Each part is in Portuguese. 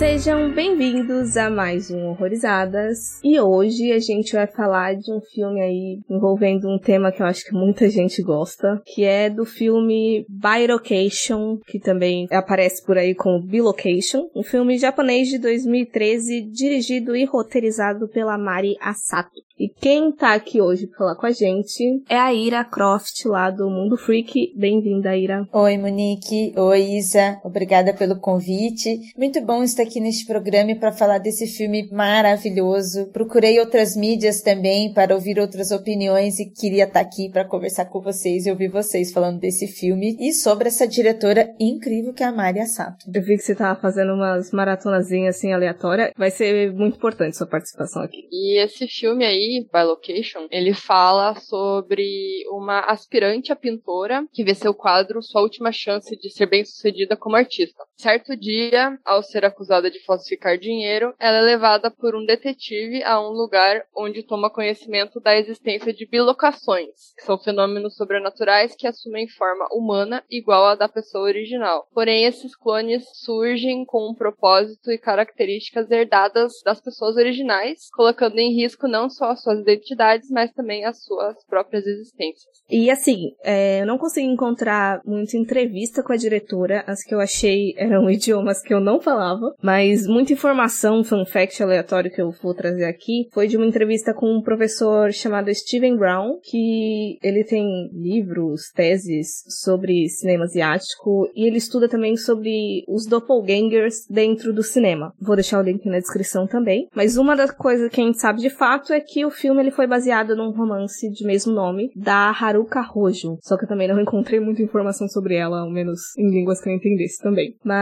Sejam bem-vindos a mais um Horrorizadas. E hoje a gente vai falar de um filme aí envolvendo um tema que eu acho que muita gente gosta, que é do filme Bilocation, que também aparece por aí como Bilocation, um filme japonês de 2013 dirigido e roteirizado pela Mari Asato. E quem tá aqui hoje pra falar com a gente é a Ira Croft, lá do Mundo Freak. Bem-vinda, Ira. Oi, Monique. Oi, Isa. Obrigada pelo convite. Muito bom estar aqui neste programa para falar desse filme maravilhoso. Procurei outras mídias também para ouvir outras opiniões e queria estar aqui para conversar com vocês e ouvir vocês falando desse filme e sobre essa diretora incrível que é a Mari Sato. Eu vi que você tava fazendo umas maratonazinhas assim aleatórias. Vai ser muito importante sua participação aqui. E esse filme aí by Location, ele fala sobre uma aspirante a pintora que vê seu quadro sua última chance de ser bem sucedida como artista. Certo dia, ao ser acusada de falsificar dinheiro, ela é levada por um detetive a um lugar onde toma conhecimento da existência de bilocações, que são fenômenos sobrenaturais que assumem forma humana igual à da pessoa original. Porém, esses clones surgem com um propósito e características herdadas das pessoas originais, colocando em risco não só suas identidades, mas também as suas próprias existências. E assim, é, eu não consegui encontrar muita entrevista com a diretora, as que eu achei eram idiomas que eu não falava, mas muita informação, fun fact aleatório que eu vou trazer aqui, foi de uma entrevista com um professor chamado Steven Brown, que ele tem livros, teses sobre cinema asiático e ele estuda também sobre os doppelgangers dentro do cinema. Vou deixar o link na descrição também. Mas uma das coisas que a gente sabe de fato é que o filme ele foi baseado num romance de mesmo nome da Haruka Hojo. Só que eu também não encontrei muita informação sobre ela, ao menos em línguas que eu entendesse também. Mas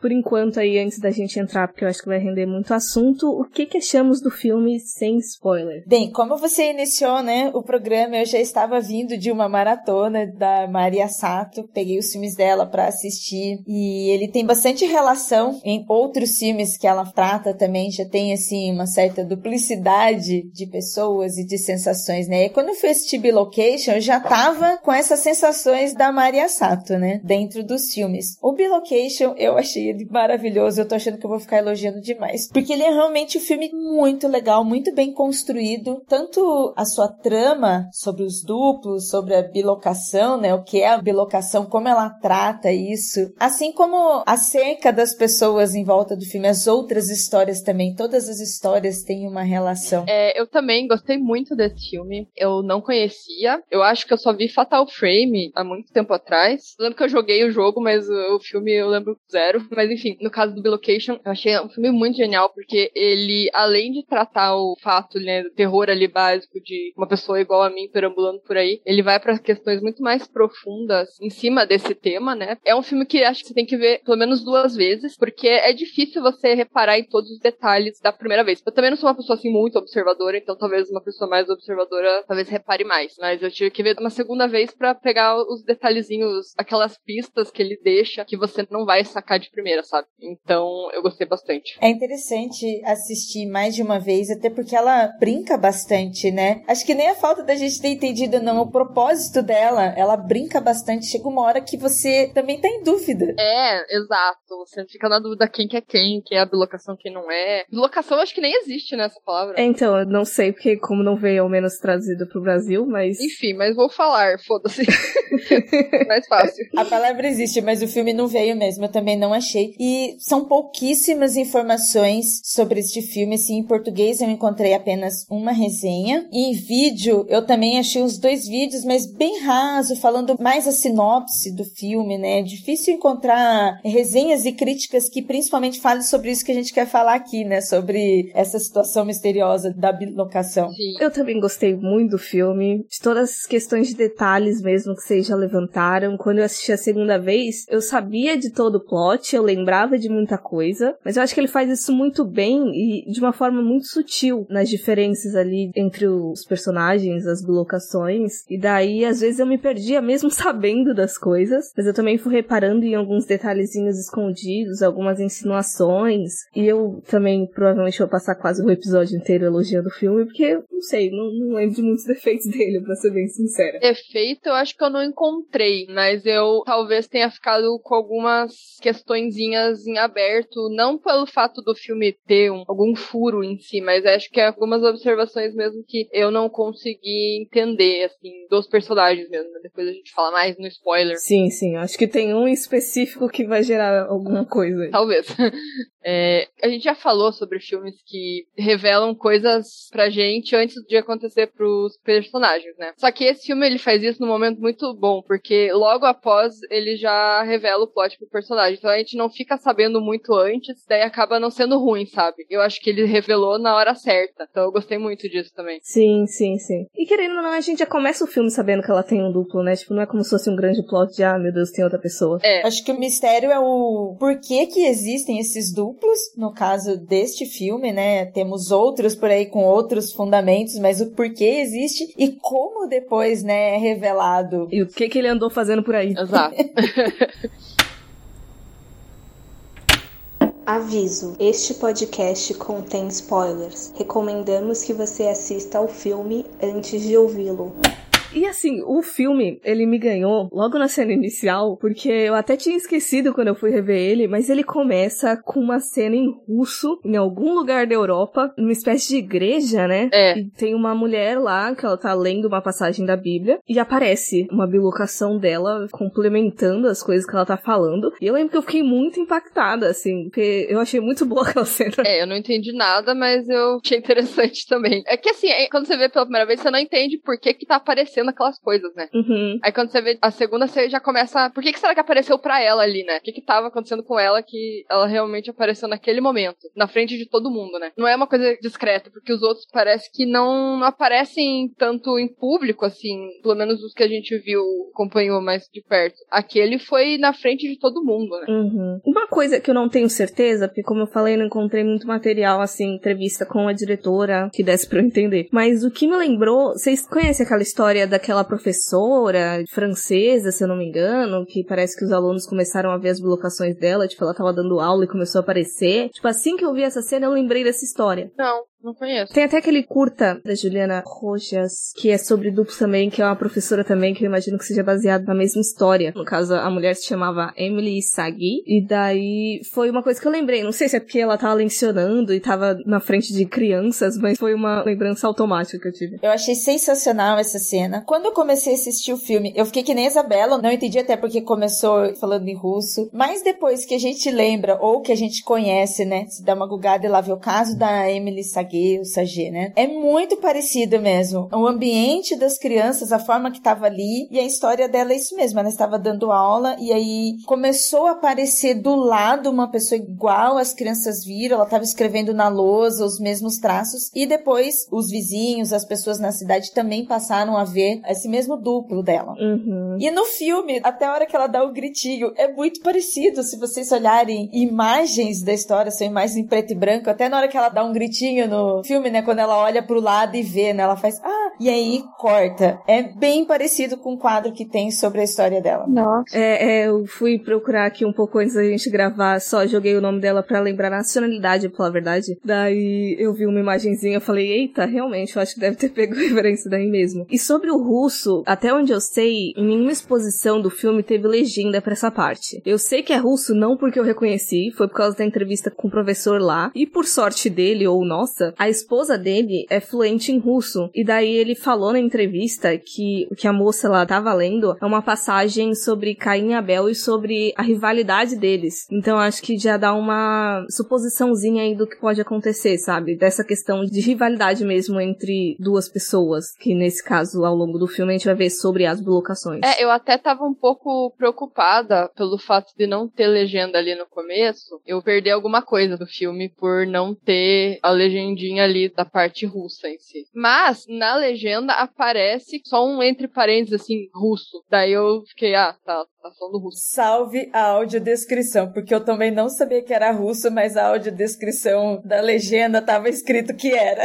por enquanto aí, antes da gente entrar, porque eu acho que vai render muito assunto, o que que achamos do filme sem spoiler? Bem, como você iniciou, né, o programa, eu já estava vindo de uma maratona da Maria Sato, peguei os filmes dela para assistir e ele tem bastante relação em outros filmes que ela trata também, já tem assim uma certa duplicidade de pessoas e de sensações, né? E quando eu fui assistir Bilocation, eu já tava com essas sensações da Maria Sato, né? Dentro dos filmes. O Bilocation, eu achei ele maravilhoso. Eu tô achando que eu vou ficar elogiando demais. Porque ele é realmente um filme muito legal, muito bem construído. Tanto a sua trama sobre os duplos, sobre a bilocação, né? O que é a bilocação, como ela trata isso. Assim como acerca das pessoas em volta do filme, as outras histórias também. Todas as histórias têm uma relação. É, eu também gostei muito desse filme. Eu não conhecia. Eu acho que eu só vi Fatal Frame há muito tempo atrás. Lembro que eu joguei o jogo, mas o filme eu lembro zero. Mas enfim, no caso do Bilocation, eu achei um filme muito genial, porque ele, além de tratar o fato, né, do terror ali básico de uma pessoa igual a mim perambulando por aí, ele vai para questões muito mais profundas em cima desse tema, né? É um filme que acho que você tem que ver pelo menos duas vezes, porque é difícil você reparar em todos os detalhes da primeira vez. Eu também não sou uma pessoa assim muito observadora, então talvez uma pessoa mais observadora talvez repare mais. Mas eu tive que ver uma segunda vez para pegar os detalhezinhos, aquelas pistas que ele deixa que você não vai sacar de primeira, sabe? Então eu gostei bastante. É interessante assistir mais de uma vez, até porque ela brinca bastante, né? Acho que nem a falta da gente ter entendido não o propósito dela, ela brinca bastante. Chega uma hora que você também tá em dúvida. É, exato. Você fica na dúvida quem que é quem, quem é a bilocação, quem não é. Bilocação acho que nem existe nessa palavra. É, então, eu não sei porque como não veio ao menos trazido pro Brasil, mas. Enfim, mas vou falar, foda-se. Mais fácil. A palavra existe, mas o filme não veio mesmo, eu também não achei. E são pouquíssimas informações sobre este filme. Assim, em português eu encontrei apenas uma resenha. E em vídeo eu também achei os dois vídeos, mas bem raso, falando mais a sinopse do filme, né? É difícil encontrar resenhas e críticas que principalmente falem sobre isso que a gente quer falar aqui, né? Sobre essa situação misteriosa da bilocação. Sim. Eu também gostei muito do filme, de todas as questões de detalhes mesmo que vocês já levantaram. Quando eu assisti a segunda vez, eu sabia de todos todo o plot, eu lembrava de muita coisa, mas eu acho que ele faz isso muito bem e de uma forma muito sutil nas diferenças ali entre os personagens, as locações, e daí às vezes eu me perdia mesmo sabendo das coisas, mas eu também fui reparando em alguns detalhezinhos escondidos, algumas insinuações, e eu também provavelmente vou passar quase o episódio inteiro elogiando o filme, porque, não sei, não, não lembro de muitos defeitos dele, pra ser bem sincera. Defeito eu acho que eu não encontrei, mas eu talvez tenha ficado com algumas questõezinhas em aberto, não pelo fato do filme ter um, algum furo em si, mas acho que é algumas observações mesmo que eu não consegui entender, assim, dos personagens mesmo. Né? Depois a gente fala mais no spoiler. Sim, sim, acho que tem um específico que vai gerar alguma coisa. Talvez. É, a gente já falou sobre filmes que revelam coisas pra gente antes de acontecer pros personagens, né? Só que esse filme ele faz isso num momento muito bom, porque logo após ele já revela o plot pro personagem. Então a gente não fica sabendo muito antes, daí acaba não sendo ruim, sabe? Eu acho que ele revelou na hora certa. Então eu gostei muito disso também. Sim, sim, sim. E querendo ou não, a gente já começa o filme sabendo que ela tem um duplo, né? Tipo, não é como se fosse um grande plot de, ah, meu Deus, tem outra pessoa. É. Acho que o mistério é o porquê que existem esses duplos duplos, no caso deste filme, né? Temos outros por aí com outros fundamentos, mas o porquê existe e como depois, né, é revelado. E o que que ele andou fazendo por aí. Exato. Aviso: este podcast contém spoilers. Recomendamos que você assista ao filme antes de ouvi-lo. E assim, o filme, ele me ganhou logo na cena inicial, porque eu até tinha esquecido quando eu fui rever ele, mas ele começa com uma cena em russo, em algum lugar da Europa, numa espécie de igreja, né? É. E tem uma mulher lá que ela tá lendo uma passagem da Bíblia e aparece uma bilocação dela complementando as coisas que ela tá falando. E eu lembro que eu fiquei muito impactada, assim, porque eu achei muito boa aquela cena. É, eu não entendi nada, mas eu achei interessante também. É que assim, é, quando você vê pela primeira vez, você não entende por que que tá aparecendo acontecendo aquelas coisas, né? Uhum. Aí quando você vê a segunda, você já começa. Por que, que será que apareceu pra ela ali, né? O que, que tava acontecendo com ela que ela realmente apareceu naquele momento, na frente de todo mundo, né? Não é uma coisa discreta, porque os outros parece que não aparecem tanto em público, assim, pelo menos os que a gente viu, acompanhou mais de perto. Aquele foi na frente de todo mundo, né? Uhum. Uma coisa que eu não tenho certeza, porque como eu falei, não encontrei muito material, assim, entrevista com a diretora que desse pra eu entender. Mas o que me lembrou, vocês conhecem aquela história daquela professora francesa, se eu não me engano, que parece que os alunos começaram a ver as blocações dela, tipo, ela tava dando aula e começou a aparecer. Tipo, assim que eu vi essa cena, eu lembrei dessa história. Não, não conheço. Tem até aquele curta da Juliana Rojas, que é sobre duplos também, que é uma professora também, que eu imagino que seja baseado na mesma história. No caso, a mulher se chamava Emily Sagui, e daí foi uma coisa que eu lembrei. Não sei se é porque ela tava lecionando e tava na frente de crianças, mas foi uma lembrança automática que eu tive. Eu achei sensacional essa cena. Quando eu comecei a assistir o filme, eu fiquei que nem a Isabela, não entendi até porque começou falando em russo, mas depois que a gente lembra, ou que a gente conhece, né, se dá uma gugada e lá vê o caso da Emily O Sagê, né? É muito parecido mesmo. O ambiente das crianças, a forma que tava ali, e a história dela é isso mesmo. Ela estava dando aula e aí começou a aparecer do lado uma pessoa igual as crianças viram, ela estava escrevendo na lousa os mesmos traços, e depois os vizinhos, as pessoas na cidade também passaram a ver esse mesmo duplo dela. Uhum. E no filme, até a hora que ela dá o gritinho, é muito parecido. Se vocês olharem imagens da história, são imagens em preto e branco, até na hora que ela dá um gritinho no filme, né? Quando ela olha pro lado e vê, né? Ela faz, ah, e aí corta. É bem parecido com o quadro que tem sobre a história dela. Nossa. É, é, eu fui procurar aqui um pouco antes da gente gravar, só joguei o nome dela para lembrar a nacionalidade, pela verdade. Daí eu vi uma imagenzinha, eu falei, eita, realmente, eu acho que deve ter pego referência daí mesmo. E sobre o russo, até onde eu sei, em nenhuma exposição do filme teve legenda para essa parte. Eu sei que é russo não porque eu reconheci, foi por causa da entrevista com o professor lá, e por sorte dele ou nossa, a esposa dele é fluente em russo. E daí ele falou na entrevista que o que a moça lá tava lendo é uma passagem sobre Caim e Abel e sobre a rivalidade deles. Então acho que já dá uma suposiçãozinha aí do que pode acontecer, sabe? Dessa questão de rivalidade mesmo entre duas pessoas, que nesse caso, ao longo do filme, a gente vai ver sobre as blocações. É, eu até tava um pouco preocupada pelo fato de não ter legenda ali no começo. Eu perdi alguma coisa do filme por não ter a legendinha ali da parte russa em si. Mas, na legenda, aparece só um entre parênteses, assim, russo. Daí eu fiquei, ah, tá, Tá falando russo. Salve a audiodescrição, porque eu também não sabia que era russo, mas a audiodescrição da legenda tava escrito que era.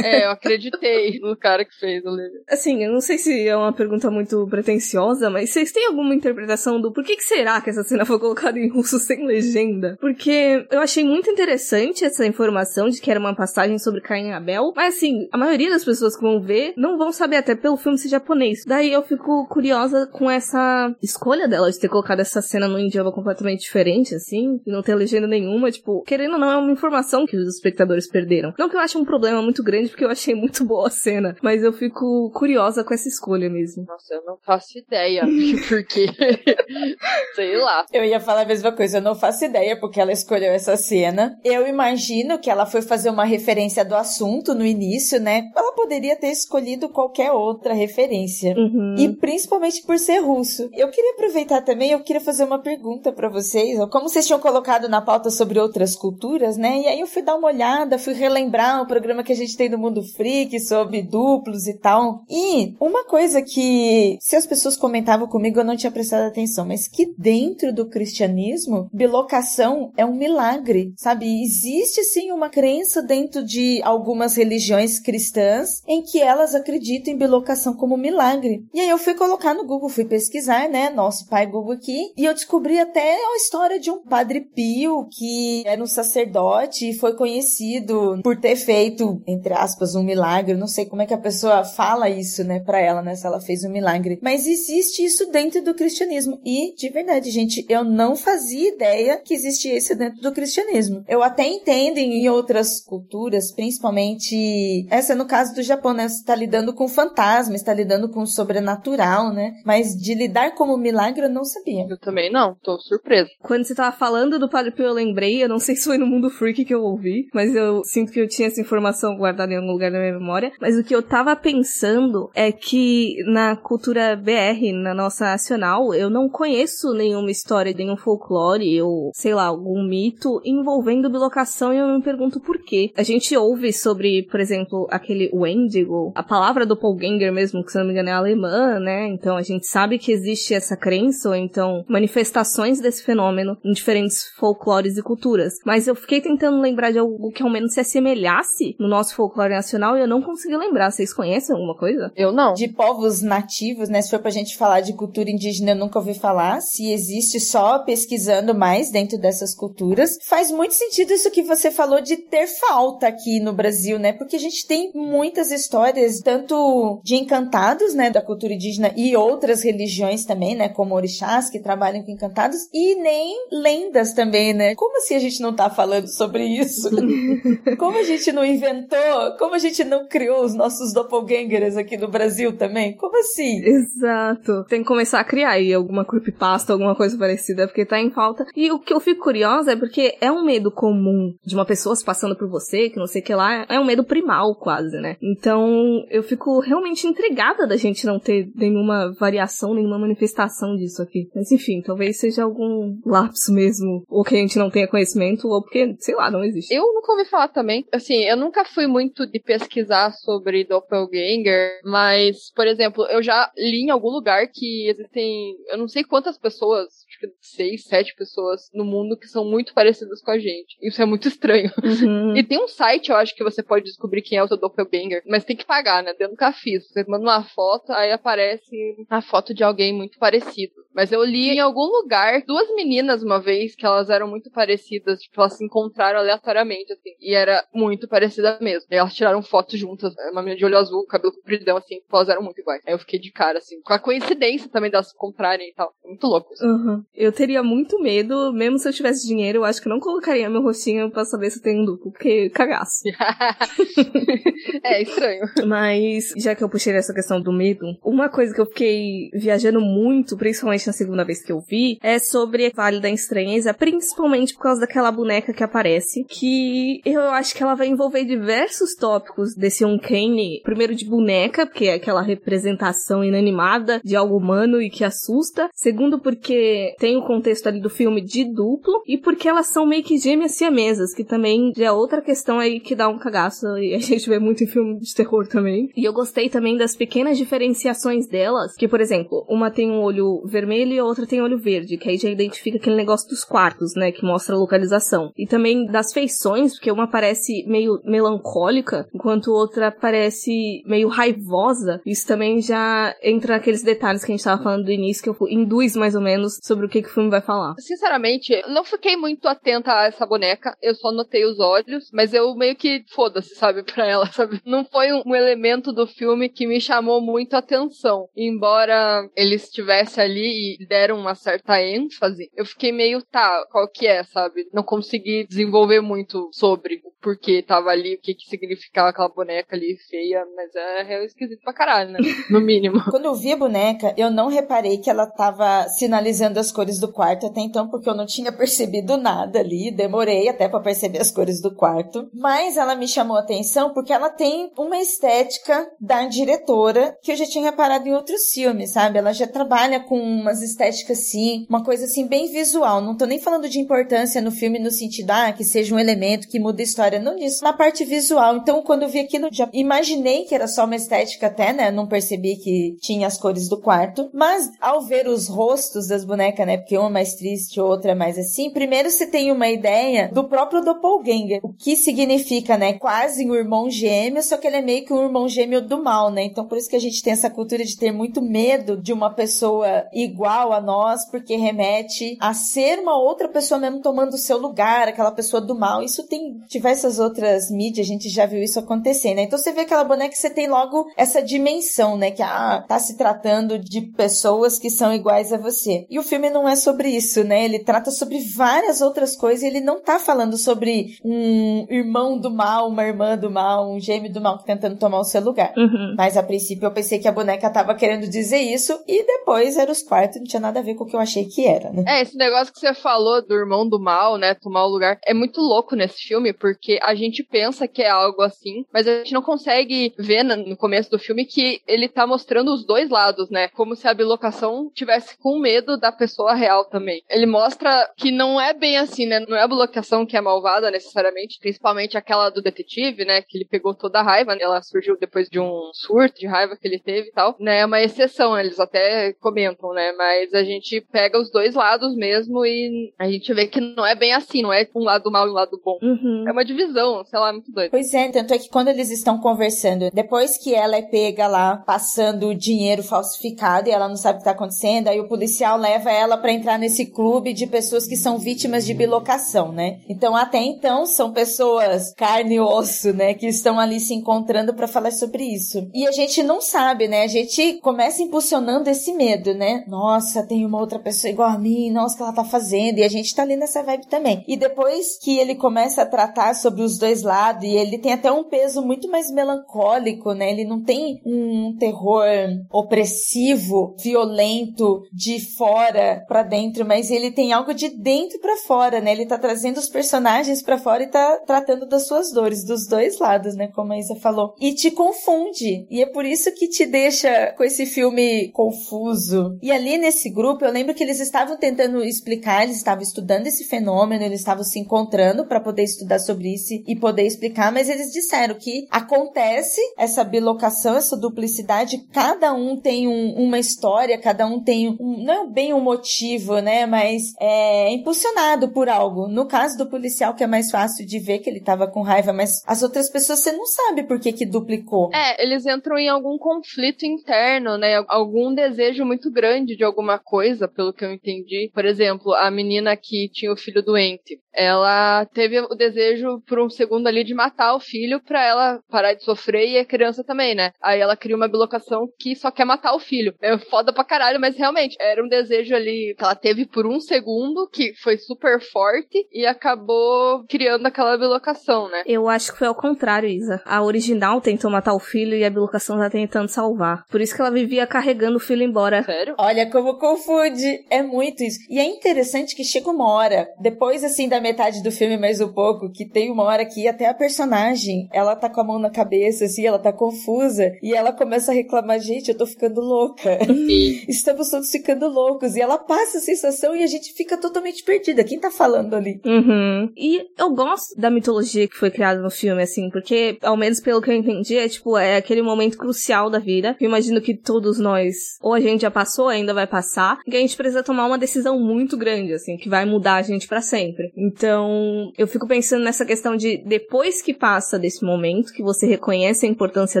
é, eu acreditei no cara que fez a legenda. Assim, eu não sei se é uma pergunta muito pretensiosa, mas vocês têm alguma interpretação do por que, que será que essa cena foi colocada em russo sem legenda? Porque eu achei muito interessante essa informação de que era uma passagem sobre Caim e Abel, mas assim, a maioria das pessoas que vão ver não vão saber até pelo filme ser japonês. Daí eu fico curiosa com essa escolha dela de ter colocado essa cena num idioma completamente diferente, assim, e não ter legenda nenhuma, tipo, querendo ou não, é uma informação que os espectadores perderam. Não que eu ache um problema muito grande, porque eu achei muito boa a cena, mas eu fico curiosa com essa escolha mesmo. Nossa, eu não faço ideia, porque, sei lá. Eu ia falar a mesma coisa, eu não faço ideia porque ela escolheu essa cena. Eu imagino que ela foi fazer uma referência do assunto no início, né? Ela poderia ter escolhido qualquer outra referência. Uhum. E principalmente por ser russo. Eu queria aproveitar também, eu queria fazer uma pergunta para vocês. Como vocês tinham colocado na pauta sobre outras culturas, né? E aí eu fui dar uma olhada, fui relembrar o programa que a gente tem do Mundo Freak sobre duplos e tal. E uma coisa que, se as pessoas comentavam comigo, eu não tinha prestado atenção, mas que dentro do cristianismo, bilocação é um milagre, sabe? Existe sim uma crença dentro de algumas religiões cristãs em que elas acreditam em bilocação como milagre. E aí eu fui colocar no Google, fui pesquisar, né? Nosso pai Google aqui, e eu descobri até a história de um padre Pio que era um sacerdote e foi conhecido por ter feito, entre aspas, um milagre. não sei como é que a pessoa fala isso, né, pra ela, né, se ela fez um milagre. Mas existe isso dentro do cristianismo. E, de verdade, gente, eu não fazia ideia que existia isso dentro do cristianismo. Eu até entendo em outras culturas, principalmente essa no caso do Japão, né? Você tá lidando com fantasma, está lidando com o sobrenatural, né? Mas de lidar como milagre eu não sabia. Eu também não, tô surpresa. Quando você tava falando do Padre Pio, eu lembrei, eu não sei se foi no Mundo Freak que eu ouvi, mas eu sinto que eu tinha essa informação guardada em algum lugar da minha memória. Mas o que eu tava pensando é que na cultura BR, na nossa nacional, eu não conheço nenhuma história, nenhum folclore ou, sei lá, algum mito envolvendo bilocação e eu me pergunto por quê. A gente ouve sobre, por exemplo, aquele Wendigo, a palavra do Ganger mesmo, que se não me engano é alemã, né? Então a gente sabe que existe essa crença ou então manifestações desse fenômeno em diferentes folclores e culturas. Mas eu fiquei tentando lembrar de algo que ao menos se assemelhasse no nosso folclore nacional e eu não consegui lembrar. Vocês conhecem alguma coisa? Eu não. De povos nativos, né? Se for pra gente falar de cultura indígena, eu nunca ouvi falar. Se existe só pesquisando mais dentro dessas culturas. Faz muito sentido isso que você falou de ter falta aqui no Brasil, né? Porque a gente tem muitas histórias, tanto de encantados, né? Da cultura indígena e outras religiões também, né? Como orixás que trabalham com encantados e nem lendas também, né? Como assim a gente não tá falando sobre isso? Como a gente não inventou? Como a gente não criou os nossos doppelgangers aqui no Brasil também? Como assim? Exato. Tem que começar a criar aí alguma creepypasta, alguma coisa parecida, porque tá em falta. E o que eu fico curiosa é porque é um medo comum de uma pessoa se passando por você, que não sei o que lá, é um medo primal quase, né? Então eu fico realmente intrigada da gente não ter nenhuma variação, nenhuma manifestação disso aqui. Mas enfim, talvez seja algum lapso mesmo, ou que a gente não tenha conhecimento, ou porque, sei lá, não existe. Eu nunca ouvi falar também. Assim, eu nunca fui muito de pesquisar sobre doppelganger, mas, por exemplo, eu já li em algum lugar que existem, eu não sei quantas pessoas, acho que seis, sete pessoas no mundo que são muito parecidas com a gente. Isso é muito estranho. Uhum. E tem um site, eu acho, que você pode descobrir quem é o seu doppelganger, mas tem que pagar, né? Eu nunca fiz. Você manda uma foto, aí aparece a foto de alguém muito parecido. people Mas eu li em algum lugar duas meninas uma vez que elas eram muito parecidas, tipo, elas se encontraram aleatoriamente, assim, e era muito parecida mesmo. E elas tiraram fotos juntas, uma menina de olho azul, cabelo compridão, assim, tipo, elas eram muito iguais. Aí eu fiquei de cara, assim, com a coincidência também delas se encontrarem e tal. Muito louco. Assim. Uhum. Eu teria muito medo, mesmo se eu tivesse dinheiro, eu acho que eu não colocaria meu rostinho pra saber se tem um duplo, porque cagaço. é estranho. Mas, já que eu puxei essa questão do medo, uma coisa que eu fiquei viajando muito, principalmente na segunda vez que eu vi, é sobre Vale da Estranheza, principalmente por causa daquela boneca que aparece, que eu acho que ela vai envolver diversos tópicos desse Uncanny. Primeiro de boneca, porque é aquela representação inanimada de algo humano e que assusta. Segundo, porque tem o contexto ali do filme de duplo. E porque elas são meio que gêmeas siamesas, que também é outra questão aí que dá um cagaço. E a gente vê muito em filme de terror também. E eu gostei também das pequenas diferenciações delas, que, por exemplo, uma tem um olho vermelho vermelho e a outra tem olho verde, que aí já identifica aquele negócio dos quartos, né, que mostra a localização. E também das feições, porque uma parece meio melancólica, enquanto outra parece meio raivosa. Isso também já entra naqueles detalhes que a gente tava falando do início, que eu induz mais ou menos sobre o que, que o filme vai falar. Sinceramente, não fiquei muito atenta a essa boneca, eu só notei os olhos, mas eu meio que foda-se, sabe, pra ela, sabe? Não foi um, um elemento do filme que me chamou muito a atenção. Embora ele estivesse ali deram uma certa ênfase, eu fiquei meio, tá, qual que é, sabe? Não consegui desenvolver muito sobre o porquê tava ali, o que que significava aquela boneca ali feia, mas é real esquisito pra caralho, né? No mínimo. Quando eu vi a boneca, eu não reparei que ela tava sinalizando as cores do quarto até então, porque eu não tinha percebido nada ali, demorei até para perceber as cores do quarto, mas ela me chamou a atenção porque ela tem uma estética da diretora que eu já tinha reparado em outros filmes, sabe? Ela já trabalha com umas estéticas assim, uma coisa assim bem visual. Não tô nem falando de importância no filme no sentido, ah, que seja um elemento que muda a história, não nisso, na parte visual. Então, quando eu vi aquilo, já imaginei que era só uma estética até, né? Não percebi que tinha as cores do quarto, mas ao ver os rostos das bonecas, né? Porque uma é mais triste, outra é mais assim, primeiro você tem uma ideia do próprio doppelganger, o que significa, né? Quase um irmão gêmeo, só que ele é meio que um irmão gêmeo do mal, né? Então, por isso que a gente tem essa cultura de ter muito medo de uma pessoa igual a nós, porque remete a ser uma outra pessoa mesmo tomando o seu lugar, aquela pessoa do mal. Isso tem diversas outras mídias, a gente já viu isso acontecer, né? Então você vê aquela boneca você tem logo essa dimensão, né? Que ah, tá se tratando de pessoas que são iguais a você. E o filme não é sobre isso, né? Ele trata sobre várias outras coisas e ele não tá falando sobre um irmão do mal, uma irmã do mal, um gêmeo do mal que tentando tomar o seu lugar. Uhum. Mas a princípio eu pensei que a boneca tava querendo dizer isso e depois era os quartos, não tinha nada a ver com o que eu achei que era, né? É, esse negócio que você falou do irmão do mal, né, tomar o lugar, é muito louco nesse filme, porque a gente pensa que é algo assim, mas a gente não consegue ver no começo do filme que ele tá mostrando os dois lados, né? Como se a bilocação tivesse com medo da pessoa real também. Ele mostra que não é bem assim, né? Não é a bilocação que é malvada necessariamente, principalmente aquela do detetive, né? Que ele pegou toda a raiva, né? ela surgiu depois de um surto de raiva que ele teve e tal, né? É uma exceção, eles até comentam, né? Mas a gente pega os dois lados mesmo e a gente vê que não é bem assim, não é um lado mal e um lado bom. Uhum. É uma divisão, sei lá, muito doido. Pois é, tanto é que quando eles estão conversando, depois que ela é pega lá passando dinheiro falsificado e ela não sabe o que tá acontecendo, aí o policial leva ela para entrar nesse clube de pessoas que são vítimas de bilocação, né? Então até então são pessoas carne e osso, né, que estão ali se encontrando para falar sobre isso. E a gente não sabe, né? A gente começa impulsionando esse medo, né? Nossa, tem uma outra pessoa igual a mim, nossa, o que ela tá fazendo? E a gente tá ali nessa vibe também. E depois que ele começa a tratar sobre os dois lados, e ele tem até um peso muito mais melancólico, né? Ele não tem um terror opressivo, violento de fora para dentro, mas ele tem algo de dentro para fora, né? Ele tá trazendo os personagens para fora e tá tratando das suas dores, dos dois lados, né? Como a Isa falou. E te confunde. E é por isso que te deixa com esse filme confuso. E ali nesse grupo, eu lembro que eles estavam tentando explicar, eles estavam estudando esse fenômeno, eles estavam se encontrando para poder estudar sobre isso e poder explicar, mas eles disseram que acontece essa bilocação, essa duplicidade, cada um tem um, uma história, cada um tem um, não é bem um motivo, né, mas é impulsionado por algo. No caso do policial, que é mais fácil de ver que ele tava com raiva, mas as outras pessoas você não sabe por que que duplicou. É, eles entram em algum conflito interno, né? Algum desejo muito grande de alguma coisa, pelo que eu entendi. Por exemplo, a menina que tinha o filho doente, ela teve o desejo por um segundo ali de matar o filho para ela parar de sofrer e a criança também, né? Aí ela cria uma bilocação que só quer matar o filho. É foda pra caralho, mas realmente era um desejo ali que ela teve por um segundo que foi super forte e acabou criando aquela bilocação, né? Eu acho que foi ao contrário, Isa. A original tentou matar o filho e a bilocação tá tentando salvar. Por isso que ela vivia carregando o filho embora. Sério? Olha como confunde. É muito isso. E é interessante que chega uma hora, depois assim da metade do filme mais um pouco, que tem uma hora que até a personagem, ela tá com a mão na cabeça, assim, ela tá confusa, e ela começa a reclamar, gente, eu tô ficando louca. Estamos todos ficando loucos. E ela passa a sensação e a gente fica totalmente perdida. Quem tá falando ali? Uhum. E eu gosto da mitologia que foi criada no filme, assim, porque, ao menos pelo que eu entendi, é tipo, é aquele momento crucial da vida. Eu imagino que todos nós, ou a gente já passou, ainda vai passar, e a gente precisa tomar uma decisão muito grande, assim, que vai mudar a gente para sempre. Então, eu fico pensando nessa questão de depois que passa desse momento, que você reconhece a importância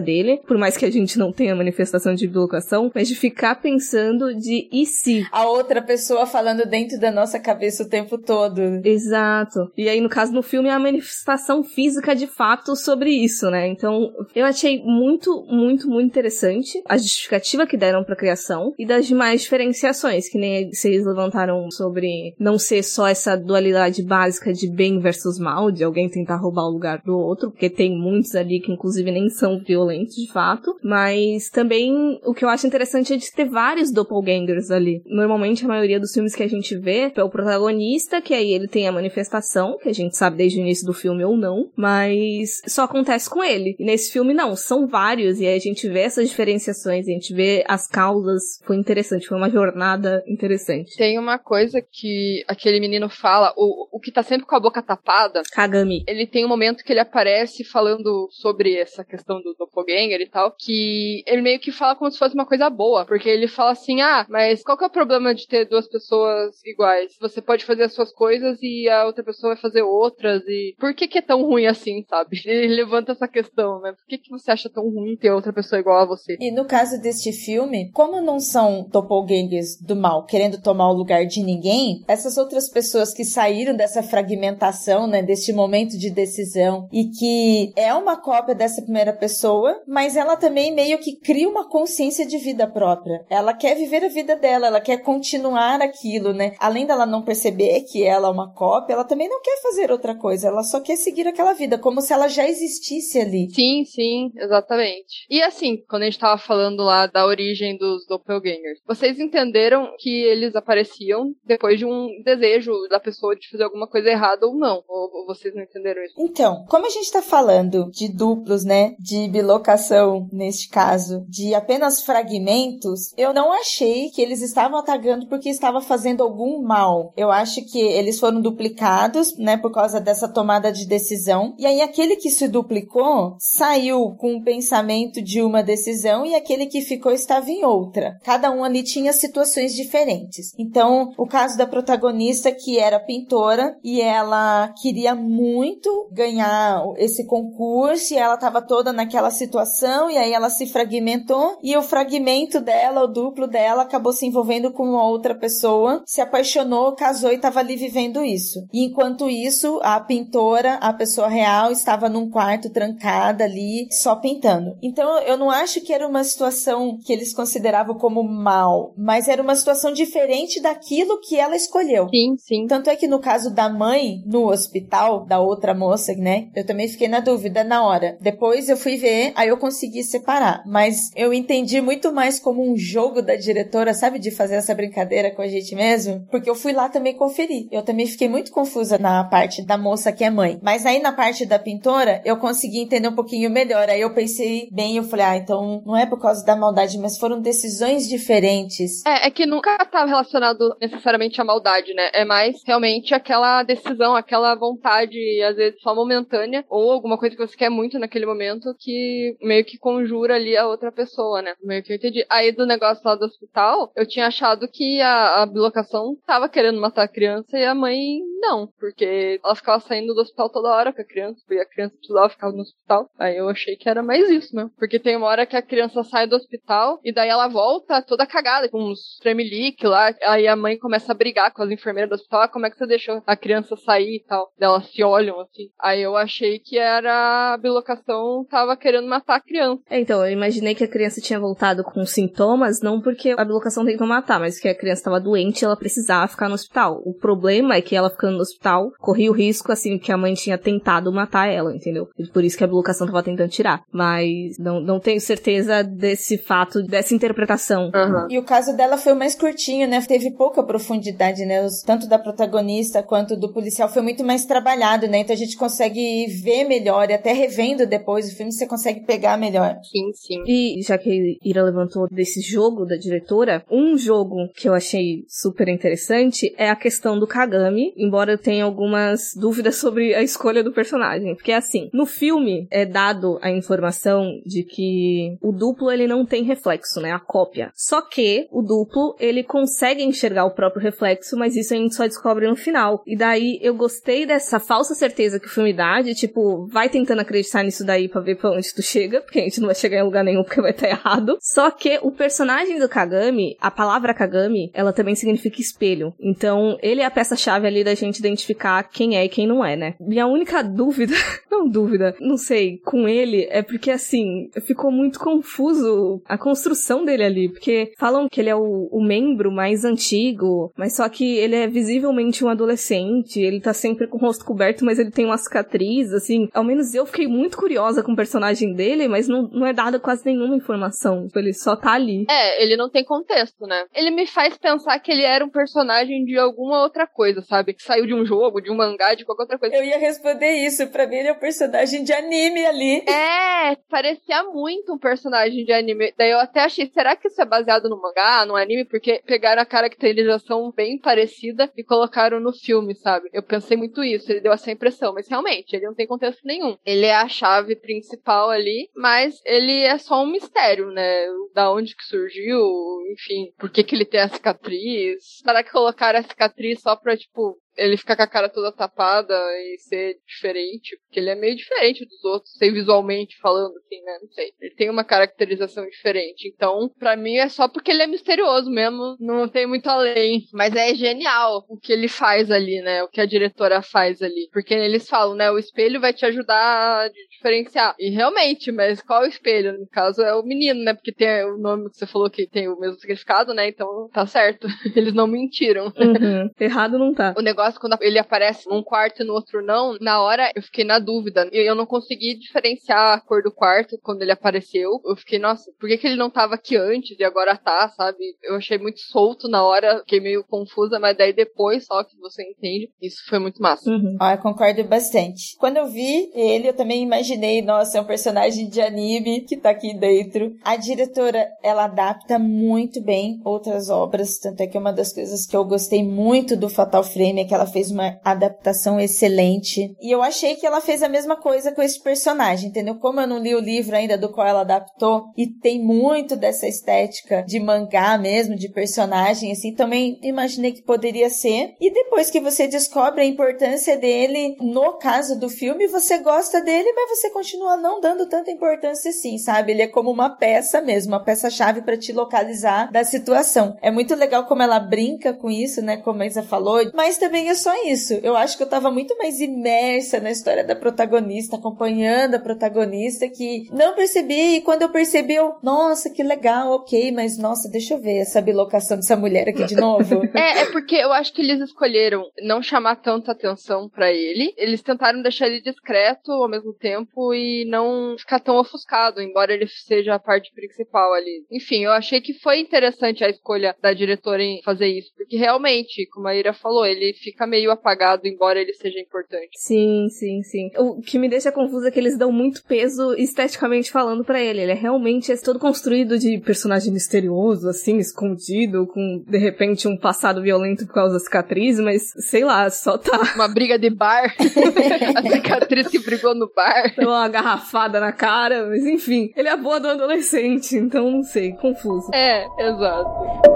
dele, por mais que a gente não tenha manifestação de bilocação, mas de ficar pensando de e se? A outra pessoa falando dentro da nossa cabeça o tempo todo. Exato. E aí, no caso, no filme, é a manifestação física de fato sobre isso, né? Então, eu achei muito, muito, muito interessante a justificativa que deram pra criação e das demais diferenciações, que nem vocês levantaram sobre não ser só essa dualidade básica de bem versus mal, de alguém tentar roubar o lugar do outro, porque tem muitos ali que inclusive nem são violentos de fato, mas também o que eu acho interessante é de ter vários doppelgangers ali. Normalmente a maioria dos filmes que a gente vê é o protagonista, que aí ele tem a manifestação, que a gente sabe desde o início do filme ou não, mas só acontece com ele. E nesse filme não, são vários e aí a gente vê essas diferenciações, a gente vê as causas. Foi interessante, foi uma jornada interessante. Tem uma coisa que aquele menino fala, o, o que tá sempre com a boca tapada. Kagami. Ele tem um momento que ele aparece falando sobre essa questão do doppelganger e tal, que ele meio que fala como se fosse uma coisa boa, porque ele fala assim: ah, mas qual que é o problema de ter duas pessoas iguais? Você pode fazer as suas coisas e a outra pessoa vai fazer outras, e por que que é tão ruim assim, sabe? Ele levanta essa questão, né? Por que que você acha tão ruim ter outra pessoa igual a você? E no caso deste filme, como não são doppelgangers do mal querendo tomar o lugar de ninguém, essas outras pessoas que saíram dessa fragmentação, né, deste momento de decisão e que é uma cópia dessa primeira pessoa, mas ela também meio que cria uma consciência de vida própria. Ela quer viver a vida dela, ela quer continuar aquilo, né? Além dela não perceber que ela é uma cópia, ela também não quer fazer outra coisa, ela só quer seguir aquela vida, como se ela já existisse ali. Sim, sim, exatamente. E assim, quando a gente tava falando lá da origem dos doppelgangers, vocês entenderam que eles apareciam depois de um desejo da pessoa de fazer alguma coisa errada ou não? Ou vocês não entenderam isso? Então, como a gente tá falando de duplos, né, de bilocação neste caso, de apenas fragmentos, eu não achei que eles estavam atacando porque estava fazendo algum mal. Eu acho que eles foram duplicados, né, por causa dessa tomada de decisão. E aí aquele que se duplicou saiu com o pensamento de uma decisão e aquele que ficou estava em outra. Cada um ali tinha situações diferentes. Então, o caso da protagonista que era pintora e ela queria muito ganhar esse concurso e ela estava toda naquela situação e aí ela se fragmentou e o fragmento dela, o duplo dela, acabou se envolvendo com uma outra pessoa, se apaixonou, casou e estava ali vivendo isso. E enquanto isso, a pintora, a pessoa real, estava num quarto trancada ali, só pintando. Então, eu não acho que era uma situação que eles consideravam como mal, mas era uma situação diferente daquilo que ela escolheu. Sim, sim. Tanto é que no caso da mãe no hospital, da outra moça, né? Eu também fiquei na dúvida na hora. Depois eu fui ver, aí eu consegui separar. Mas eu entendi muito mais como um jogo da diretora, sabe? De fazer essa brincadeira com a gente mesmo. Porque eu fui lá também conferir. Eu também fiquei muito confusa na parte da moça que é mãe. Mas aí na parte da pintora, eu consegui entender um pouquinho melhor. Aí eu pensei bem, eu falei, ah, então não é por causa da maldade, mas foram decisões diferentes. É, é que nunca tá relacionado necessariamente à maldade, né? É mais realmente aquela decisão, aquela vontade, às vezes só momentânea, ou alguma coisa que você quer muito naquele momento que meio que conjura ali a outra pessoa, né? Meio que eu entendi. Aí do negócio lá do hospital, eu tinha achado que a, a bilocação tava querendo matar a criança e a mãe não, porque ela ficava saindo do hospital toda hora com a criança, e a criança precisava ficar no hospital. Aí eu achei que era mais isso mesmo. Porque tem uma hora que a criança sai do hospital e daí ela volta toda cagada, com uns tremelique lá. Aí a mãe começa a brigar com as enfermeiras do hospital. Ah, como é que você deixou a criança sair e tal? Elas se olham assim. Aí eu achei que era a bilocação tava querendo matar a criança. É, então, eu imaginei que a criança tinha voltado com sintomas, não porque a bilocação tentou matar, mas que a criança estava doente e ela precisava ficar no hospital. O problema é que ela ficando no hospital corria o risco, assim, que a mãe tinha tentado matar ela, entendeu? E por isso que a bilocação tava tentando tirar. Mas não, não tenho certeza desse fato, dessa interpretação. Uhum. E o caso dela foi o mais curtinho, né? Teve pouca profundidade, né? Os, tanto da protagonista quanto do policial foi muito mais trabalhado, né? né? Então a gente consegue ver melhor e até revendo depois o filme você consegue pegar melhor. Sim, sim. E já que Ira levantou desse jogo da diretora, um jogo que eu achei super interessante é a questão do Kagami, embora eu tenha algumas dúvidas sobre a escolha do personagem. Porque assim, no filme é dado a informação de que o duplo ele não tem reflexo, né? A cópia. Só que o duplo ele consegue enxergar o próprio reflexo, mas isso a gente só descobre no final. E daí eu gostei dessa falsa certeza que o filme dá, de tipo, vai tentando acreditar nisso daí pra ver pra onde tu chega, porque a gente não vai chegar em lugar nenhum porque vai estar errado. Só que o personagem do Kagami, a palavra Kagami, ela também significa espelho. Então, ele é a peça-chave ali da gente identificar quem é e quem não é, né? Minha única dúvida, não dúvida, não sei, com ele é porque assim, ficou muito confuso a construção dele ali, porque falam que ele é o, o membro mais antigo, mas só que ele é visivelmente um adolescente, ele tá sempre com o rosto coberto, mas ele tem uma cicatriz, assim. Ao menos eu fiquei muito curiosa com o personagem dele, mas não, não é dada quase nenhuma informação. Tipo, ele só tá ali. É, ele não tem contexto, né? Ele me faz pensar que ele era um personagem de alguma outra coisa, sabe? Saiu de um jogo, de um mangá, de qualquer outra coisa. Eu ia responder isso. Pra mim, ele é um personagem de anime ali. É, parecia muito um personagem de anime. Daí eu até achei, será que isso é baseado no mangá, no anime? Porque pegaram a caracterização bem parecida e colocaram no filme, sabe? Eu pensei muito isso, ele deu essa impressão, mas realmente, ele não tem contexto nenhum. Ele é a chave principal ali, mas ele é só um mistério, né? Da onde que surgiu, enfim, por que que ele tem a cicatriz? Será que colocaram a cicatriz só pra, tipo, ele ficar com a cara toda tapada e ser diferente, porque ele é meio diferente dos outros, sei visualmente falando, assim, né? Não sei. Ele tem uma caracterização diferente. Então, para mim é só porque ele é misterioso mesmo, não tem muito além. Mas é genial o que ele faz ali, né? O que a diretora faz ali. Porque eles falam, né? O espelho vai te ajudar a diferenciar. E realmente, mas qual o espelho? No caso é o menino, né? Porque tem o nome que você falou que tem o mesmo significado, né? Então tá certo. Eles não mentiram. Uhum. Errado não tá. O negócio negócio, quando ele aparece num quarto e no outro não, na hora eu fiquei na dúvida. E eu não consegui diferenciar a cor do quarto quando ele apareceu. Eu fiquei, nossa, por que, que ele não tava aqui antes e agora tá, sabe? Eu achei muito solto na hora, fiquei meio confusa, mas daí depois só que você entende. Isso foi muito massa. Uhum. Ah, eu concordo bastante. Quando eu vi ele, eu também imaginei, nossa, é um personagem de anime que tá aqui dentro. A diretora, ela adapta muito bem outras obras, tanto é que uma das coisas que eu gostei muito do Fatal Frame é que ela fez uma adaptação excelente. E eu achei que ela fez a mesma coisa com esse personagem, entendeu? Como eu não li o livro ainda do qual ela adaptou, e tem muito dessa estética de mangá mesmo, de personagem, assim, também imaginei que poderia ser. E depois que você descobre a importância dele, no caso do filme, você gosta dele, mas você continua não dando tanta importância assim, sabe? Ele é como uma peça mesmo, uma peça-chave para te localizar da situação. É muito legal como ela brinca com isso, né? Como a Isa falou, mas também é só isso. Eu acho que eu tava muito mais imersa na história da protagonista, acompanhando a protagonista, que não percebi. E quando eu percebi, eu, nossa, que legal, ok, mas nossa, deixa eu ver essa bilocação dessa mulher aqui de novo. é, é porque eu acho que eles escolheram não chamar tanta atenção para ele. Eles tentaram deixar ele discreto ao mesmo tempo e não ficar tão ofuscado, embora ele seja a parte principal ali. Enfim, eu achei que foi interessante a escolha da diretora em fazer isso, porque realmente, como a Ira falou, ele fica meio apagado, embora ele seja importante. Sim, sim, sim. O que me deixa confuso é que eles dão muito peso esteticamente falando para ele. Ele é realmente é todo construído de personagem misterioso, assim, escondido, com de repente um passado violento por causa da cicatriz, mas sei lá, só tá. Uma briga de bar. a cicatriz que brigou no bar. Uma garrafada na cara, mas enfim. Ele é a boa do adolescente, então não sei, confuso. É, exato.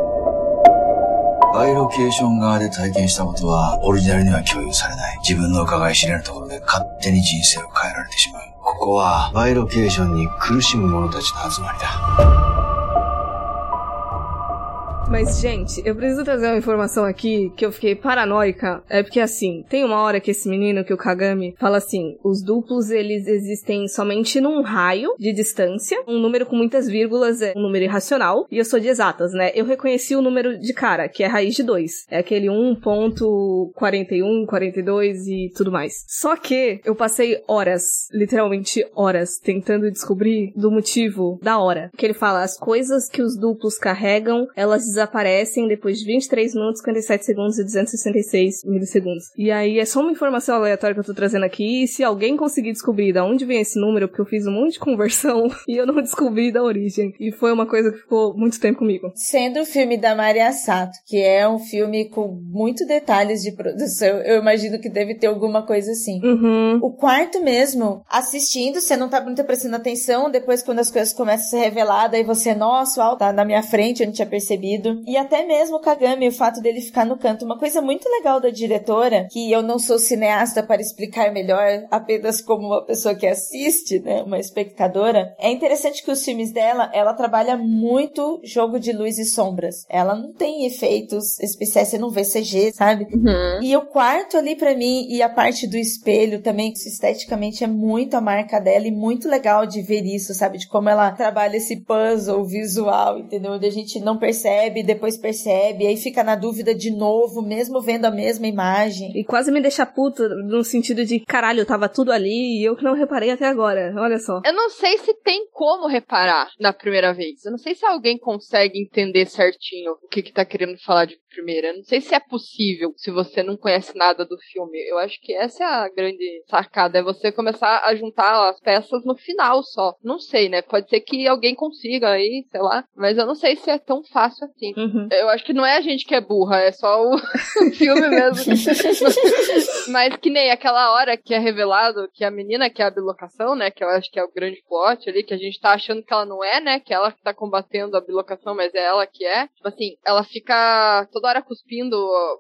バイロケーション側で体験したことは、オリジナルには共有されない。自分の伺い知れぬところで勝手に人生を変えられてしまう。ここは、バイロケーションに苦しむ者たちの集まりだ。Mas, gente, eu preciso trazer uma informação aqui que eu fiquei paranoica. É porque, assim, tem uma hora que esse menino, que o Kagami, fala assim: os duplos eles existem somente num raio de distância. Um número com muitas vírgulas é um número irracional. E eu sou de exatas, né? Eu reconheci o número de cara, que é raiz de 2. É aquele 1.41, 42 e tudo mais. Só que eu passei horas, literalmente horas, tentando descobrir do motivo da hora. Que ele fala: as coisas que os duplos carregam, elas desaparecem depois de 23 minutos, 57 segundos e 266 milissegundos. E aí é só uma informação aleatória que eu tô trazendo aqui. E se alguém conseguir descobrir de onde vem esse número, porque eu fiz um monte de conversão e eu não descobri da origem. E foi uma coisa que ficou muito tempo comigo. Sendo o filme da Maria Sato, que é um filme com muitos detalhes de produção, eu imagino que deve ter alguma coisa assim. Uhum. O quarto mesmo, assistindo, você não tá muito prestando atenção, depois quando as coisas começam a ser reveladas, aí você, nossa, o tá na minha frente, eu não tinha percebido. E até mesmo o Kagami, o fato dele ficar no canto. Uma coisa muito legal da diretora, que eu não sou cineasta para explicar melhor, apenas como uma pessoa que assiste, né, uma espectadora, é interessante que os filmes dela, ela trabalha muito jogo de luz e sombras. Ela não tem efeitos especiais, você não vê CG, sabe? Uhum. E o quarto ali para mim e a parte do espelho também, esteticamente é muito a marca dela e muito legal de ver isso, sabe? De como ela trabalha esse puzzle visual, entendeu? Onde a gente não percebe, depois percebe, aí fica na dúvida de novo, mesmo vendo a mesma imagem. E quase me deixa puto no sentido de, caralho, tava tudo ali e eu que não reparei até agora. Olha só. Eu não sei se tem como reparar na primeira vez. Eu não sei se alguém consegue entender certinho o que que tá querendo falar de primeira. Eu não sei se é possível se você não conhece nada do filme. Eu acho que essa é a grande sacada, é você começar a juntar as peças no final só. Não sei, né? Pode ser que alguém consiga aí, sei lá. Mas eu não sei se é tão fácil assim. Uhum. Eu acho que não é a gente que é burra, é só o, filme mesmo. Mas que nem aquela hora que é revelado que a menina que é a bilocação, né? Que eu acho que é o grande plot ali, que a gente tá achando que ela não é, né? Que ela que tá combatendo a bilocação, mas é ela que é. Tipo assim, ela fica toda hora cuspindo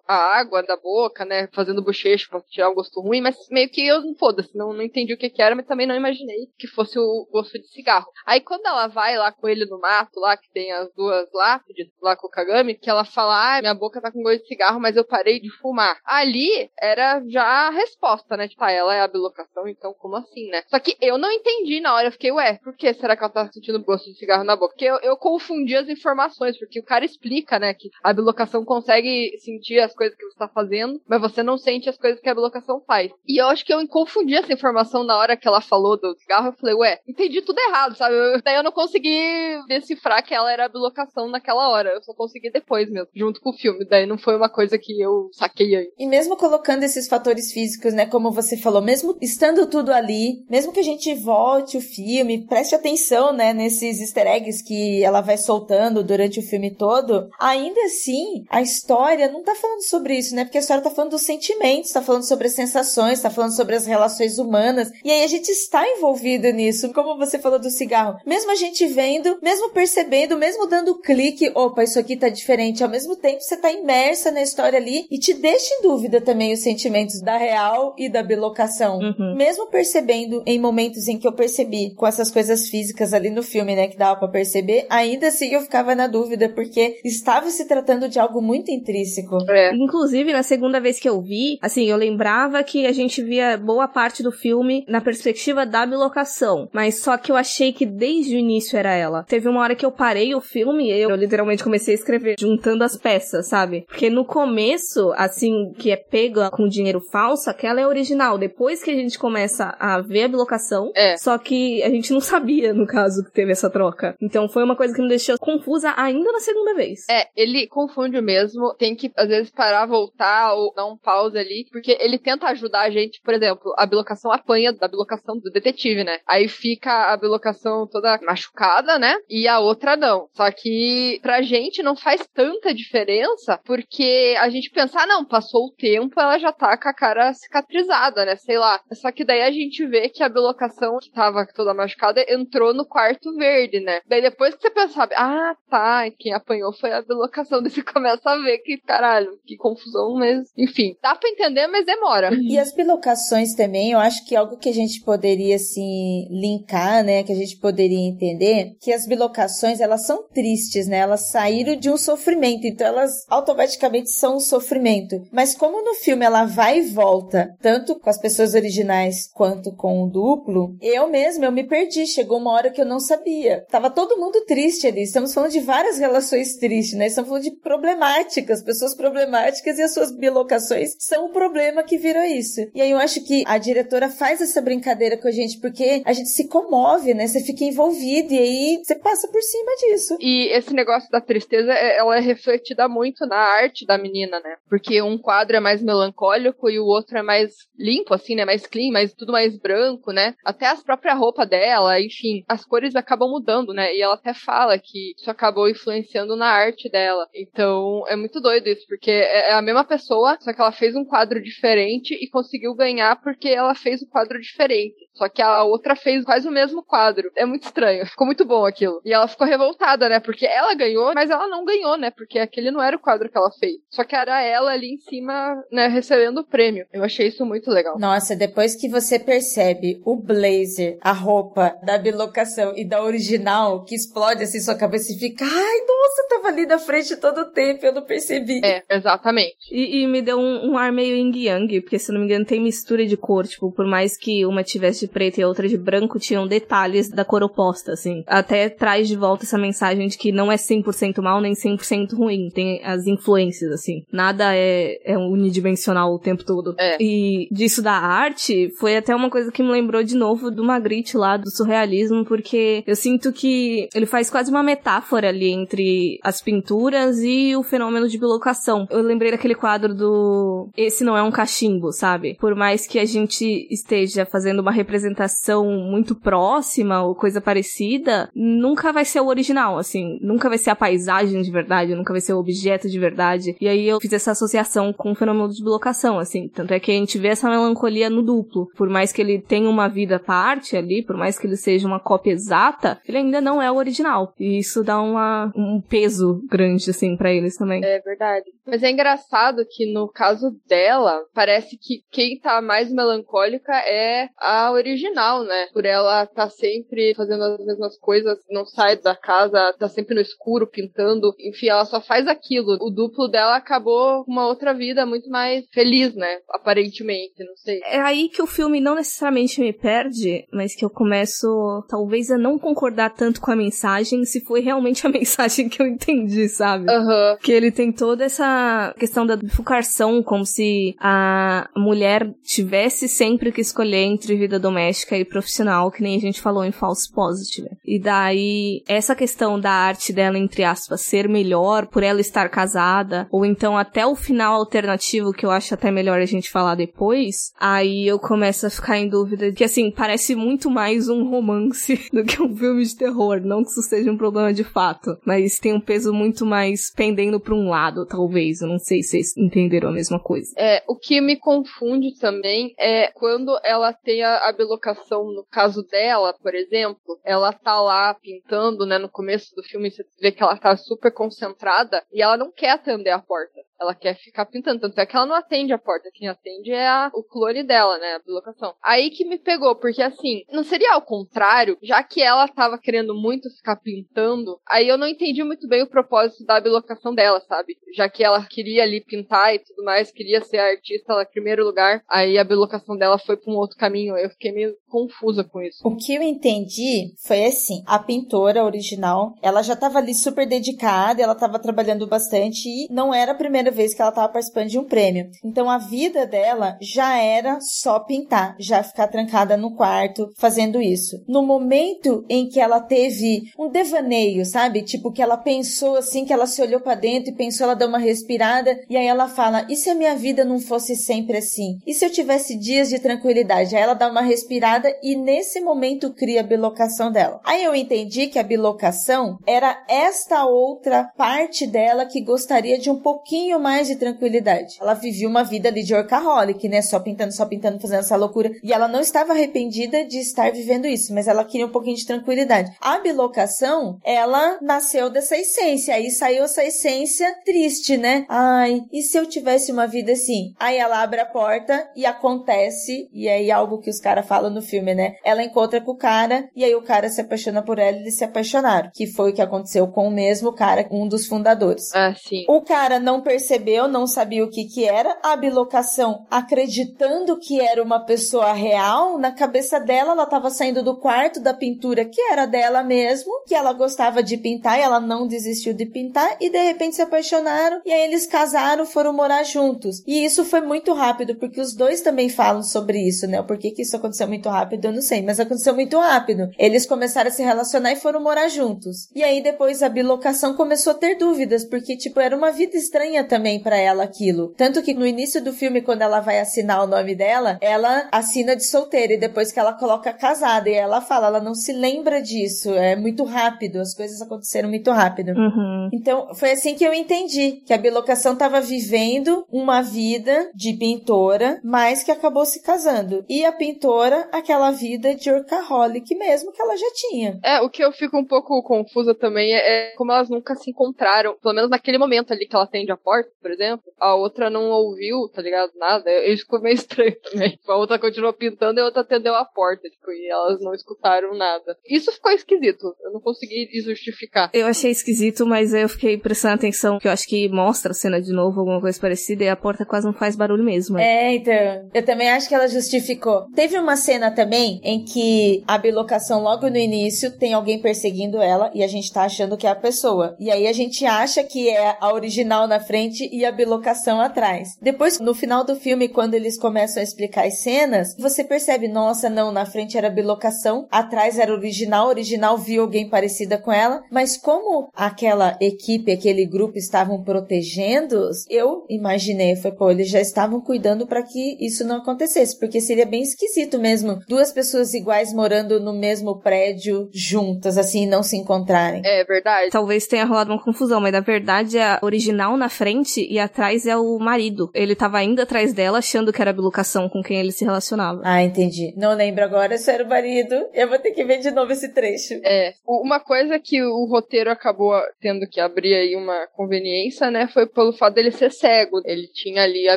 a água da boca, né? Fazendo bochecho pra tirar o gosto ruim, mas meio que eu, foda-se, não, não entendi o que que era, mas também não imaginei que fosse o gosto de cigarro. Aí quando ela vai lá com ele no mato, lá que tem as duas lápides, lá com o Kagami, que ela fala, ah, minha boca tá com gosto de cigarro, mas eu parei de fumar. Ali era já a resposta, né? Tipo, ah, ela é a bilocação, então como assim, né? Só que eu não entendi na hora, eu fiquei, ué, por que será que ela tá sentindo gosto de cigarro na boca? Porque eu, eu confundi as informações, porque o cara explica, né, que a bilocação consegue sentir as coisas que você tá fazendo, mas você não sente as coisas que a bilocação faz. E eu acho que eu confundi essa informação na hora que ela falou do cigarro, eu falei, ué, entendi tudo errado, sabe? Daí eu não consegui decifrar que ela era a bilocação naquela hora, eu só consegui depois mesmo, junto com o filme, daí não foi uma coisa que eu saquei aí. E mesmo colocando esses fatores físicos, né, como você falou, mesmo estando tudo ali, mesmo que a gente volte o filme, preste atenção, né, nesses easter eggs que ela vai soltando durante o filme todo, ainda assim, a história não tá falando sobre isso, né, porque a história tá falando dos sentimentos, tá falando sobre as sensações, tá falando sobre as relações humanas, e aí a gente está envolvido nisso, como você falou do cigarro. Mesmo a gente vendo, mesmo percebendo, mesmo dando clique, opa, isso aqui tá diferente, ao mesmo tempo você tá imersa na história ali e te deixa em dúvida também os sentimentos da real e da bilocação. Uhum. Mesmo percebendo em momentos em que eu percebi com essas coisas físicas ali no filme, né, que dava pra perceber, ainda assim eu ficava na dúvida, porque estava se tratando de algo muito intrínseco. É. Inclusive, na segunda vez que eu vi, assim, eu lembrava que a gente via boa parte do filme na perspectiva da bilocação, mas só que eu achei que desde o início era ela. Teve uma hora que eu parei o filme e eu, eu literalmente comecei a escrever, juntando as peças, sabe? Porque no começo, assim, que é pega com dinheiro falso, aquela é original. Depois que a gente começa a ver a bilocação, É. só que a gente não sabia, no caso, que teve essa troca. Então foi uma coisa que me deixou confusa ainda na segunda vez. É, ele confunde mesmo. Tem que, às vezes, parar, voltar ou dar um pause ali. Porque ele tenta ajudar a gente. Por exemplo, a bilocação apanha da bilocação do detetive, né? Aí fica a bilocação toda machucada, né? E a outra não. Só que pra gente não faz tanta diferença. Porque a gente pensa, ah, não, passou o tempo, ela já tá com a cara cicatrizada, né? Sei lá. Só que daí a gente vê que a bilocação que tava toda machucada entrou no quarto verde, né? Daí depois que você pensa, ah, tá, quem apanhou foi a bilocação. Daí você começa a ver que, caralho, que confusão, mas enfim, dá pra entender, mas demora. E as bilocações também, eu acho que algo que a gente poderia, assim, linkar, né? Que a gente poderia entender, que as bilocações, elas são tristes, né? Elas saíram de um sofrimento, então elas automaticamente são um sofrimento. Mas como no filme ela vai e volta, tanto com as pessoas originais quanto com o duplo, eu mesma, eu me perdi. Chegou uma hora que eu não sabia. Tava todo mundo triste ali. Estamos falando de várias relações tristes, né? Estamos falando de problemáticas, pessoas problemáticas e as suas bilocações são o problema que virou isso. E aí eu acho que a diretora faz essa brincadeira com a gente porque a gente se comove, né? Você fica envolvido e aí você passa por cima disso. E esse negócio da tristeza tristeza é, ela é refletida muito na arte da menina, né? Porque um quadro é mais melancólico e o outro é mais limpo, assim, né? Mais clean, mais tudo mais branco, né? Até as próprias roupas dela, enfim, as cores acabam mudando, né? E ela até fala que isso acabou influenciando na arte dela. Então é muito doido isso, porque é, é a mesma pessoa, só que ela fez um quadro diferente e conseguiu ganhar porque ela fez o um quadro diferente. Só que a outra fez quase o mesmo quadro. É muito estranho. Ficou muito bom aquilo. E ela ficou revoltada, né? Porque ela ganhou, mas ela não ganhou, né? Porque aquele não era o quadro que ela fez. Só que era ela ali em cima, né, recebendo o prêmio. Eu achei isso muito legal. Nossa, depois que você percebe o blazer, a roupa da bilocação e da original, que explode assim sua cabeça e fica, ai, nossa, tava ali na frente todo o tempo, eu não percebi. É, exatamente. E, e me deu um, um, ar meio yin yang, porque se não me engano tem mistura de cor, tipo, por mais que uma tivesse de preto e a outra de branco, tinham detalhes da cor oposta, assim. Até traz de volta essa mensagem de que não é 100% mal nem 100% ruim, tem as influências, assim. Nada é, é unidimensional o tempo todo. É. E disso da arte, foi até uma coisa que me lembrou de novo do Magritte lá, do surrealismo, porque eu sinto que ele faz quase uma metáfora ali entre as pinturas e o fenômeno de bilocação. Eu lembrei daquele quadro do Esse não é um cachimbo, sabe? Por mais que a gente esteja fazendo uma representação muito próxima ou coisa parecida, nunca vai ser o original, assim. Nunca vai ser a paisagem de verdade, nunca vai ser objeto de verdade. E aí eu fiz essa associação com o fenômeno de bilocação, assim. Tanto é que a gente vê essa melancolia no duplo. Por mais que ele tenha uma vida à parte ali, por mais que ele seja uma cópia exata, ele ainda não é o original. E isso dá uma, um peso grande, assim, para eles também. É verdade. Mas é engraçado que no caso dela, parece que quem tá mais melancólica é a original, né? Por ela tá sempre fazendo as mesmas coisas, não sai da casa, tá sempre no escuro, pintando. Enfim, ela só faz aquilo. O duplo dela acabou com uma outra vida muito mais feliz, né? Aparentemente, não sei. É aí que o filme não necessariamente me perde, mas que eu começo, talvez, a não concordar tanto com a mensagem, se foi realmente a mensagem que eu entendi, sabe? Uhum. Que ele tem toda essa questão da bifurcação, como se a mulher tivesse sempre que escolher entre vida doméstica e profissional, que nem a gente falou em False Positive. E daí, essa questão da arte dela, entre aspas, ser melhor por ela estar casada, ou então até o final alternativo, que eu acho até melhor a gente falar depois, aí eu começo a ficar em dúvida que, assim, parece muito mais um romance do que um filme de terror. Não que isso seja um problema de fato, mas tem um peso muito mais pendendo pra um lado, talvez. Eu não sei se vocês entenderam a mesma coisa. É, o que me confunde também é quando ela tem a, a bilocação, no caso dela, por exemplo, ela tá lá pintando, né, no começo do filme, você vê que ela tá super concentrada e ela não quer atender a porta. Ela quer ficar pintando, tanto é que ela não atende a porta, quem atende é a, o clone dela, né, a bilocação. Aí que me pegou, porque assim, não seria ao contrário, já que ela tava querendo muito ficar pintando, aí eu não entendi muito bem o propósito da bilocação dela, sabe? Já que ela queria ali pintar e tudo mais, queria ser artista lá em primeiro lugar, aí a bilocação dela foi pra um outro caminho, eu fiquei meio confusa com isso. O que eu entendi foi assim, a pintora original, ela já tava ali super dedicada, ela tava trabalhando bastante e não era a primeira vez que ela tava participando de um prêmio. Então a vida dela já era só pintar, já ficar trancada no quarto fazendo isso. No momento em que ela teve um devaneio, sabe? Tipo que ela pensou assim, que ela se olhou para dentro e pensou, ela deu uma respirada e aí ela fala: "E se a minha vida não fosse sempre assim? E se eu tivesse dias de tranquilidade?" Aí ela dá uma respirada e nesse momento cria a bilocação dela. Aí eu entendi que a bilocação era esta outra parte dela que gostaria de um pouquinho mais de tranquilidade. Ela vivia uma vida ali de workaholic, né? Só pintando, só pintando, fazendo essa loucura. E ela não estava arrependida de estar vivendo isso, mas ela queria um pouquinho de tranquilidade. A bilocação, ela nasceu dessa essência. Aí saiu essa essência triste, né? Ai, e se eu tivesse uma vida assim? Aí ela abre a porta e acontece, e aí algo que os caras falam no filme, né? Ela encontra com o cara e aí o cara se apaixona por ela e eles se apaixonaram. Que foi o que aconteceu com o mesmo cara, um dos fundadores. Ah, sim. O cara não percebe percebeu, não sabia o que que era. A bilocação, acreditando que era uma pessoa real, na cabeça dela, ela estava saindo do quarto da pintura que era dela mesmo, que ela gostava de pintar e ela não desistiu de pintar e de repente se apaixonaram e aí eles casaram, foram morar juntos. E isso foi muito rápido, porque os dois também falam sobre isso, né? Por que que isso aconteceu muito rápido, eu não sei, mas aconteceu muito rápido. Eles começaram a se relacionar e foram morar juntos. E aí depois a bilocação começou a ter dúvidas, porque tipo, era uma vida estranha também para ela aquilo. Tanto que no início do filme, quando ela vai assinar o nome dela, ela assina de solteira e depois que ela coloca casada e ela fala, ela não se lembra disso, é muito rápido, as coisas aconteceram muito rápido. Uhum. Então, foi assim que eu entendi que a bilocação estava vivendo uma vida de pintora, mas que acabou se casando. E a pintora, aquela vida de workaholic mesmo que ela já tinha. É, o que eu fico um pouco confusa também é, é como elas nunca se encontraram, pelo menos naquele momento ali que ela atende a porta, por exemplo, a outra não ouviu, tá ligado? Nada. Isso ficou meio estranho também. A outra continuou pintando e a outra atendeu a porta, tipo, e elas não escutaram nada. Isso ficou esquisito. Eu não consegui justificar. Eu achei esquisito, mas eu fiquei prestando atenção que eu acho que mostra a cena de novo, alguma coisa parecida, e a porta quase não faz barulho mesmo. Né? É, então. Eu também acho que ela justificou. Teve uma cena também em que a bilocação, logo no início, tem alguém perseguindo ela e a gente tá achando que é a pessoa. E aí a gente acha que é a original na frente e a bilocação atrás. Depois, no final do filme, quando eles começam a explicar as cenas, você percebe, nossa, não, na frente era bilocação, atrás era original, original viu alguém parecida com ela, mas como aquela equipe, aquele grupo estavam protegendo, eu imaginei, foi, pô, eles já estavam cuidando para que isso não acontecesse, porque seria bem esquisito mesmo, duas pessoas iguais morando no mesmo prédio juntas, assim, não se encontrarem. É verdade. Talvez tenha rolado uma confusão, mas na verdade é a original na frente e atrás é o marido. Ele tava indo atrás dela achando que era a bilocação com quem ele se relacionava. Ah, entendi. Não lembro agora se era o marido. Eu vou ter que ver de novo esse trecho. É. Uma coisa que o roteiro acabou tendo que abrir aí uma conveniência, né, foi pelo fato dele ser cego. Ele tinha ali a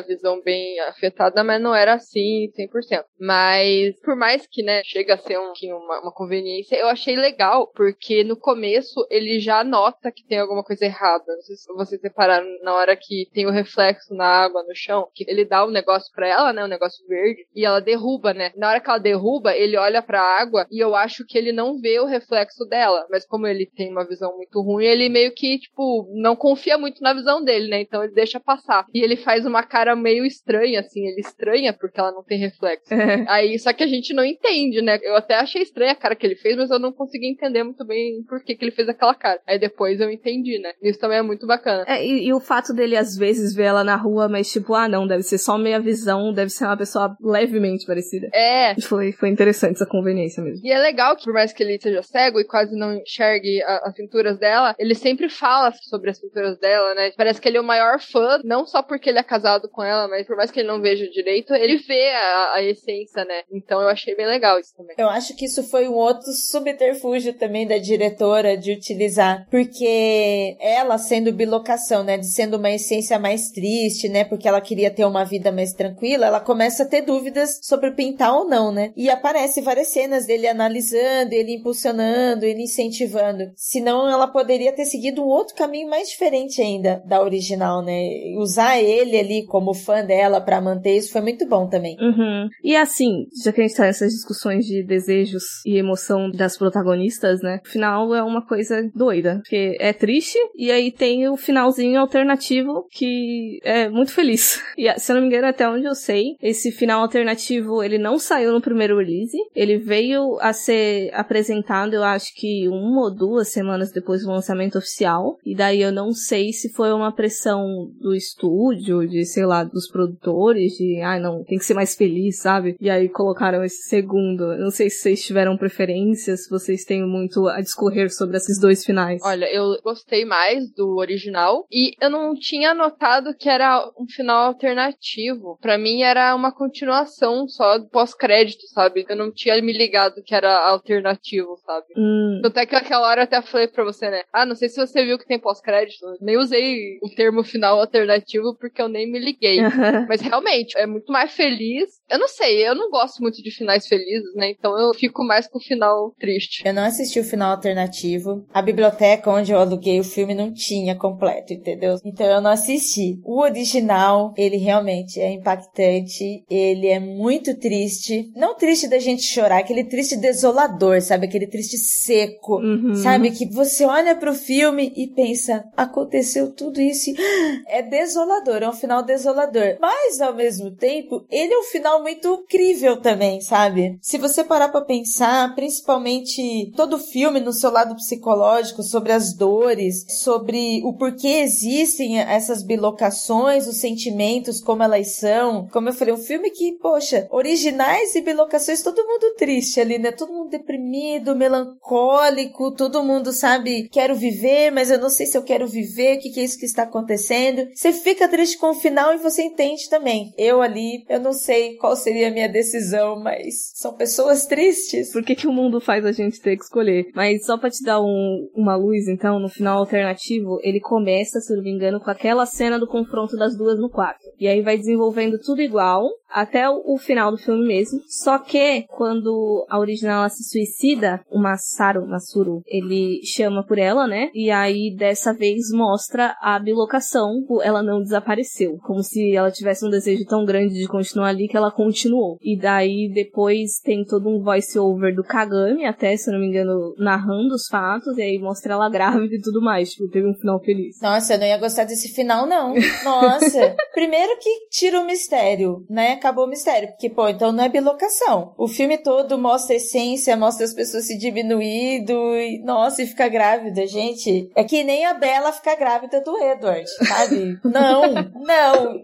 visão bem afetada, mas não era assim 100%. Mas, por mais que, né, chega a ser um, uma, uma conveniência, eu achei legal, porque no começo ele já nota que tem alguma coisa errada. Não sei se vocês separaram na hora que tem o reflexo na água, no chão, que ele dá um negócio pra ela, né, um negócio verde, e ela derruba, né. Na hora que ela derruba, ele olha pra água e eu acho que ele não vê o reflexo dela, mas como ele tem uma visão muito ruim, ele meio que, tipo, não confia muito na visão dele, né, então ele deixa passar. E ele faz uma cara meio estranha, assim, ele estranha porque ela não tem reflexo. Aí, só que a gente não entende, né, eu até achei estranha a cara que ele fez, mas eu não consegui entender muito bem por que, que ele fez aquela cara. Aí depois eu entendi, né, isso também é muito bacana. É, e, e o fato dele às vezes ver ela na rua, mas tipo, ah, não, deve ser só meia visão, deve ser uma pessoa levemente parecida. É. Foi, foi interessante essa conveniência mesmo. E é legal que, por mais que ele seja cego e quase não enxergue a, as pinturas dela, ele sempre fala sobre as pinturas dela, né? Parece que ele é o maior fã, não só porque ele é casado com ela, mas por mais que ele não veja direito, ele vê a, a essência, né? Então eu achei bem legal isso também. Eu acho que isso foi um outro subterfúgio também da diretora de utilizar, porque ela sendo bilocação, né, de sendo uma essência mais triste, né, porque ela queria ter uma vida mais tranquila, ela começa a ter dúvidas sobre pintar ou não, né? E aparece várias cenas dele analisando, ele impulsionando, ele incentivando. Senão ela poderia ter seguido um outro caminho mais diferente ainda da original, né? Usar ele ali como fã dela para manter isso foi muito bom também. Uhum. E assim, já que a gente tá nessas discussões de desejos e emoção das protagonistas, né? O final é uma coisa doida. Porque é triste, e aí tem o finalzinho alternativo que é muito feliz. E se eu não me engano, até onde eu sei, esse final alternativo ele não saiu no primeiro release. Ele veio a ser apresentado, eu acho que uma ou duas semanas depois do lançamento oficial. E daí eu não sei se foi uma pressão do estúdio, de sei lá, dos produtores, de ah, não, tem que ser mais feliz, sabe? E aí colocaram esse segundo. Eu não sei se vocês tiveram preferências, se vocês têm muito a discorrer sobre esses dois finais. Olha, eu gostei mais do original e eu não tinha notado que era um final alternativo. Para mim era uma continuação só do pós-crédito, sabe? Eu não tinha me ligado que era alternativo, sabe? Hum. Até que aquela hora eu até falei pra você, né? Ah, não sei se você viu que tem pós-crédito. Nem usei o termo final alternativo porque eu nem me liguei. Mas realmente, é muito mais feliz. Eu não sei, eu não gosto muito de finais felizes, né? Então eu fico mais com o final triste. Eu não assisti o final alternativo. A biblioteca onde eu aluguei o filme não tinha completo, entendeu? Então eu não assisti. O original, ele realmente é impactante, ele é muito triste. Não triste da gente chorar, aquele triste desolador, sabe? Aquele triste seco, uhum. sabe? Que você olha pro filme e pensa, aconteceu tudo isso. É desolador, é um final desolador. Mas, ao mesmo tempo, ele é um final muito incrível também, sabe? Se você parar pra pensar, principalmente todo filme no seu lado psicológico, sobre as dores, sobre o porquê existem essas bilocações, os sentimentos, como elas são. Como eu falei, um filme que, poxa, originais e bilocações, todo mundo triste ali, né? Todo mundo deprimido, melancólico, todo mundo sabe, quero viver, mas eu não sei se eu quero viver, o que, que é isso que está acontecendo. Você fica triste com o final e você entende também. Eu ali, eu não sei qual seria a minha decisão, mas são pessoas tristes. Por que, que o mundo faz a gente ter que escolher? Mas só pra te dar um, uma luz, então, no final alternativo, ele começa, se não me engano, com aquela cena do confronto das duas no quarto. E aí vai desenvolvendo tudo igual, até o final do filme mesmo. Só que quando a original ela se suicida, o Masaru, Masuru, ele chama por ela, né? E aí dessa vez mostra a bilocação, ela não desapareceu, como se ela tivesse um desejo tão grande de continuar ali que ela continuou. E daí depois tem todo um voice over do Kagami, até se eu não me engano, narrando os fatos e aí mostra ela grávida e tudo mais, tipo, teve um final feliz. Nossa, eu não ia gostar desse final não. Nossa, primeiro que tira o mistério, né? acabou o mistério. Porque, pô, então não é bilocação. O filme todo mostra a essência, mostra as pessoas se diminuindo e, nossa, e fica grávida, gente. É que nem a Bela ficar grávida do Edward, sabe? não, não.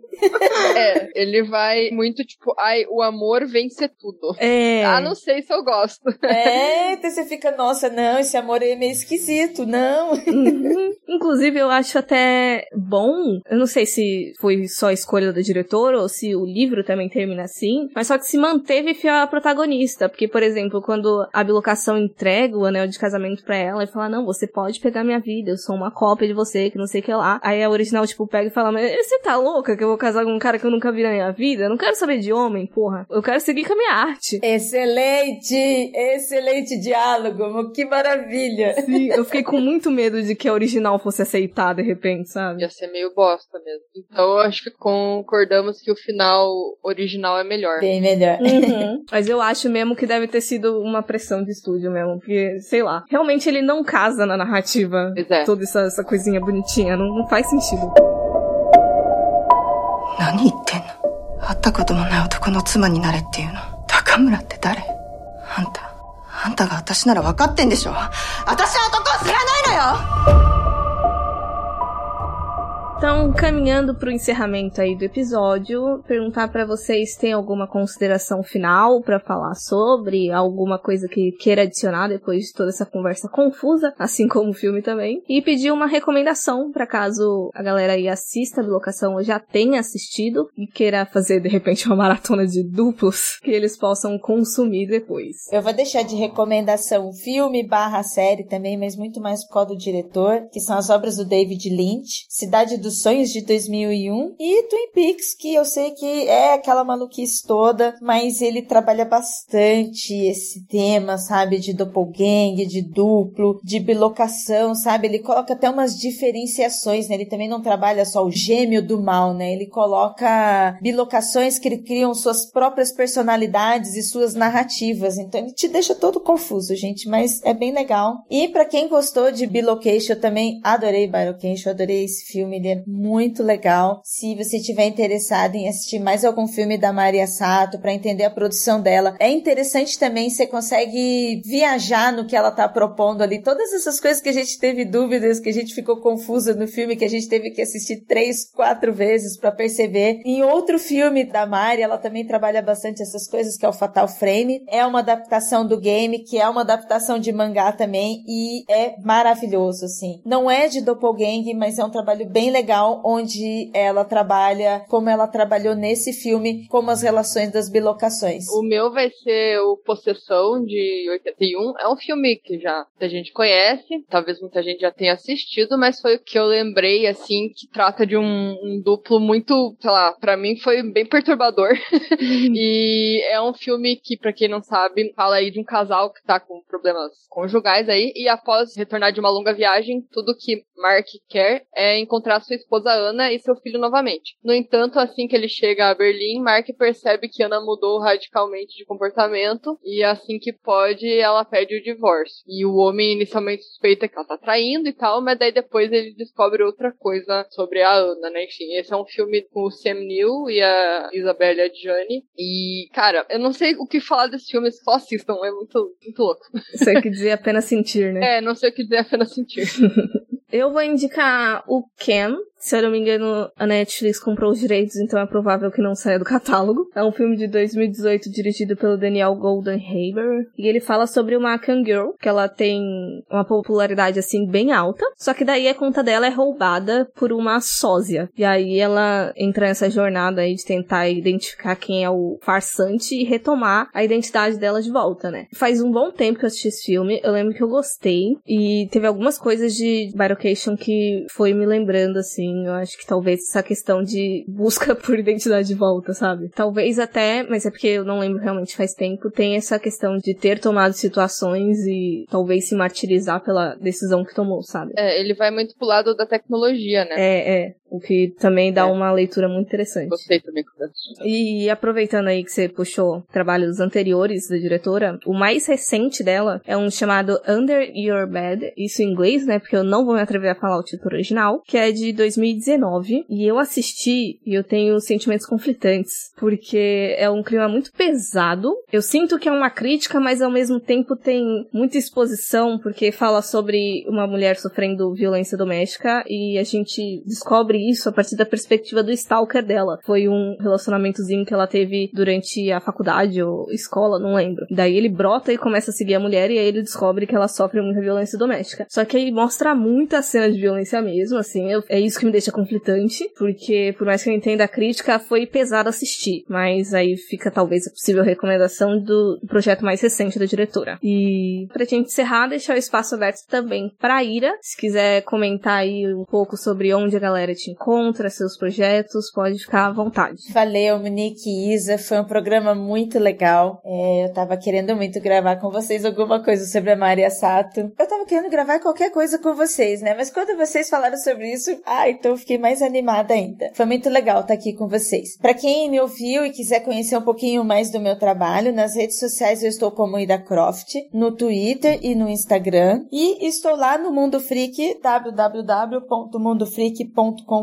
é, ele vai muito tipo, ai, o amor vence tudo. É. Ah, não sei se eu gosto. É, então você fica, nossa, não, esse amor é meio esquisito, não. Uhum. Inclusive, eu acho até bom, eu não sei se foi só a escolha do diretor ou se o livro também termina assim, mas só que se manteve fiel à protagonista, porque, por exemplo, quando a bilocação entrega o anel de casamento pra ela e fala, não, você pode pegar minha vida, eu sou uma cópia de você, que não sei o que lá. Aí a original, tipo, pega e fala, mas você tá louca que eu vou casar com um cara que eu nunca vi na minha vida? Eu não quero saber de homem, porra. Eu quero seguir com a minha arte. Excelente! Excelente diálogo, que maravilha! Sim, eu fiquei com muito medo de que a original fosse aceitada de repente, sabe? Ia ser meio bosta mesmo. Então acho que concordamos que o final original original é melhor. Bem melhor. Uhum. Mas eu acho mesmo que deve ter sido uma pressão de estúdio mesmo, porque, sei lá, realmente ele não casa na narrativa. É. Toda essa, essa coisinha bonitinha, não, não faz sentido. 何言ってんの会ったこともない男の妻になれっていうの高村って誰あんたあんたが私なら分かってんでしょ私は男を知らないのよ então, caminhando para o encerramento aí do episódio, perguntar para vocês tem alguma consideração final para falar sobre, alguma coisa que queira adicionar depois de toda essa conversa confusa, assim como o filme também, e pedir uma recomendação para caso a galera aí assista a bilocação ou já tenha assistido e queira fazer de repente uma maratona de duplos que eles possam consumir depois. Eu vou deixar de recomendação filme barra série também, mas muito mais por causa do diretor, que são as obras do David Lynch, Cidade do dos Sonhos de 2001 e Twin Peaks, que eu sei que é aquela maluquice toda, mas ele trabalha bastante esse tema, sabe, de doppelganger, de duplo, de bilocação, sabe? Ele coloca até umas diferenciações, né? Ele também não trabalha só o gêmeo do mal, né? Ele coloca bilocações que criam suas próprias personalidades e suas narrativas. Então ele te deixa todo confuso, gente, mas é bem legal. E para quem gostou de Bilocation, eu também adorei Bilocation, adorei esse filme, ele é muito legal. Se você estiver interessado em assistir mais algum filme da Maria Sato para entender a produção dela, é interessante também, você consegue viajar no que ela tá propondo ali. Todas essas coisas que a gente teve dúvidas, que a gente ficou confusa no filme, que a gente teve que assistir três, quatro vezes para perceber. Em outro filme da Mari, ela também trabalha bastante essas coisas, que é o Fatal Frame. É uma adaptação do game, que é uma adaptação de mangá também, e é maravilhoso, assim. Não é de doppelganger, mas é um trabalho bem legal legal onde ela trabalha como ela trabalhou nesse filme, como as relações das bilocações. O meu vai ser o Possessão de 81. É um filme que já a gente conhece, talvez muita gente já tenha assistido, mas foi o que eu lembrei assim que trata de um, um duplo muito, sei lá, para mim foi bem perturbador. e é um filme que para quem não sabe, fala aí de um casal que tá com problemas conjugais aí e após retornar de uma longa viagem, tudo que Mark quer é encontrar sua esposa Ana e seu filho novamente. No entanto, assim que ele chega a Berlim, Mark percebe que Ana mudou radicalmente de comportamento e assim que pode, ela pede o divórcio. E o homem inicialmente suspeita que ela tá traindo e tal, mas daí depois ele descobre outra coisa sobre a Ana, né? Enfim, esse é um filme com o Sam Neill e a Isabelle Adjani. E, cara, eu não sei o que falar desse filme, só assistam, é muito, muito louco. Sei que dizer apenas sentir, né? É, não sei o que dizer apenas sentir. Eu vou indicar o Ken, se eu não me engano, a Netflix comprou os direitos, então é provável que não saia do catálogo. É um filme de 2018 dirigido pelo Daniel Goldenhaber. E ele fala sobre uma Kangirl, que ela tem uma popularidade assim bem alta. Só que daí a conta dela é roubada por uma sósia. E aí ela entra nessa jornada aí de tentar identificar quem é o farsante e retomar a identidade dela de volta, né? Faz um bom tempo que eu assisti esse filme. Eu lembro que eu gostei. E teve algumas coisas de Birocation que foi me lembrando assim assim. Eu acho que talvez essa questão de busca por identidade de volta, sabe? Talvez até, mas é porque eu não lembro realmente faz tempo, tem essa questão de ter tomado situações e talvez se martirizar pela decisão que tomou, sabe? É, ele vai muito pro lado da tecnologia, né? É, é. O que também dá é. uma leitura muito interessante. Gostei também. E aproveitando aí que você puxou trabalhos anteriores da diretora, o mais recente dela é um chamado Under Your Bed, isso em inglês, né? Porque eu não vou me atrever a falar o título original, que é de 2019. E eu assisti e eu tenho sentimentos conflitantes, porque é um clima muito pesado. Eu sinto que é uma crítica, mas ao mesmo tempo tem muita exposição, porque fala sobre uma mulher sofrendo violência doméstica e a gente descobre isso a partir da perspectiva do stalker dela. Foi um relacionamentozinho que ela teve durante a faculdade ou escola, não lembro. Daí ele brota e começa a seguir a mulher e aí ele descobre que ela sofre muita violência doméstica. Só que aí mostra muita cena de violência mesmo, assim, eu, é isso que me deixa conflitante, porque por mais que eu entenda a crítica, foi pesado assistir. Mas aí fica talvez a possível recomendação do projeto mais recente da diretora. E pra gente encerrar, deixar o espaço aberto também pra Ira, se quiser comentar aí um pouco sobre onde a galera te encontra, seus projetos, pode ficar à vontade. Valeu, Monique e Isa, foi um programa muito legal. É, eu tava querendo muito gravar com vocês alguma coisa sobre a Maria Sato. Eu tava querendo gravar qualquer coisa com vocês, né? Mas quando vocês falaram sobre isso, ah, então eu fiquei mais animada ainda. Foi muito legal estar aqui com vocês. Para quem me ouviu e quiser conhecer um pouquinho mais do meu trabalho, nas redes sociais eu estou como Ida Croft, no Twitter e no Instagram. E estou lá no Mundo Freak, www.mundofreak.com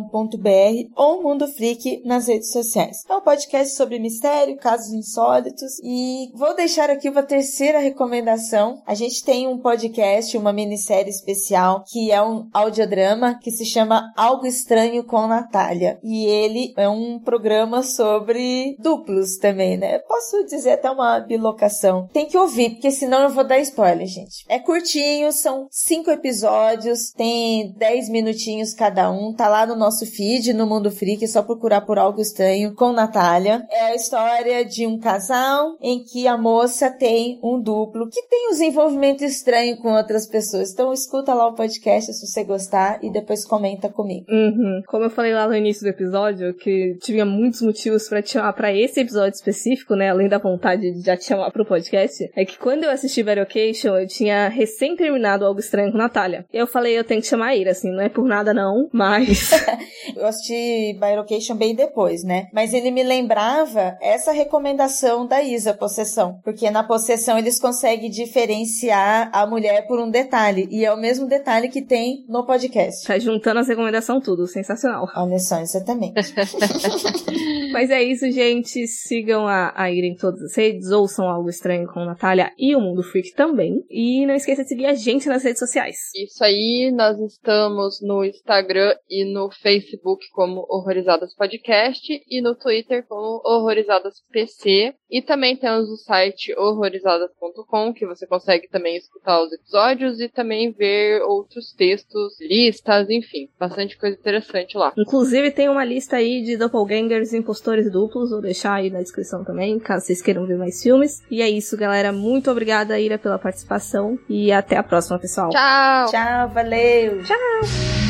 ou Mundo Freak nas redes sociais. É um podcast sobre mistério, casos insólitos e vou deixar aqui uma terceira recomendação. A gente tem um podcast, uma minissérie especial que é um audiodrama que se chama Algo Estranho com Natália e ele é um programa sobre duplos também, né? Posso dizer até uma bilocação. Tem que ouvir, porque senão eu vou dar spoiler, gente. É curtinho, são cinco episódios, tem dez minutinhos cada um, tá lá no nosso nosso feed no Mundo Freak, é só procurar por algo estranho com Natália. É a história de um casal em que a moça tem um duplo que tem um desenvolvimento estranho com outras pessoas. Então escuta lá o podcast se você gostar e depois comenta comigo. Uhum. Como eu falei lá no início do episódio, que tinha muitos motivos para te chamar para esse episódio específico, né? Além da vontade de já te chamar pro podcast, é que quando eu assisti Varication, eu tinha recém terminado algo estranho com Natália. E eu falei, eu tenho que chamar Ira, assim, não é por nada não, mas eu assisti Bilocation bem depois, né? Mas ele me lembrava essa recomendação da Isa, Possessão. Porque na Possessão eles conseguem diferenciar a mulher por um detalhe. E é o mesmo detalhe que tem no podcast. Tá juntando as recomendações tudo. Sensacional. Olha só, exatamente. Mas é isso, gente. Sigam a, a Ira em todas as redes. Ouçam Algo Estranho com Natália e o Mundo Freak também. E não esqueça de seguir a gente nas redes sociais. Isso aí, nós estamos no Instagram e no Facebook como Horrorizadas Podcast e no Twitter como Horrorizadas PC. E também temos o site horrorizadas.com, que você consegue também escutar os episódios e também ver outros textos, listas, enfim, bastante coisa interessante lá. Inclusive tem uma lista aí de doppelgangers e impostores duplos, vou deixar aí na descrição também, caso vocês queiram ver mais filmes. E é isso, galera. Muito obrigada, Ira, pela participação e até a próxima, pessoal. Tchau! Tchau, valeu! Tchau!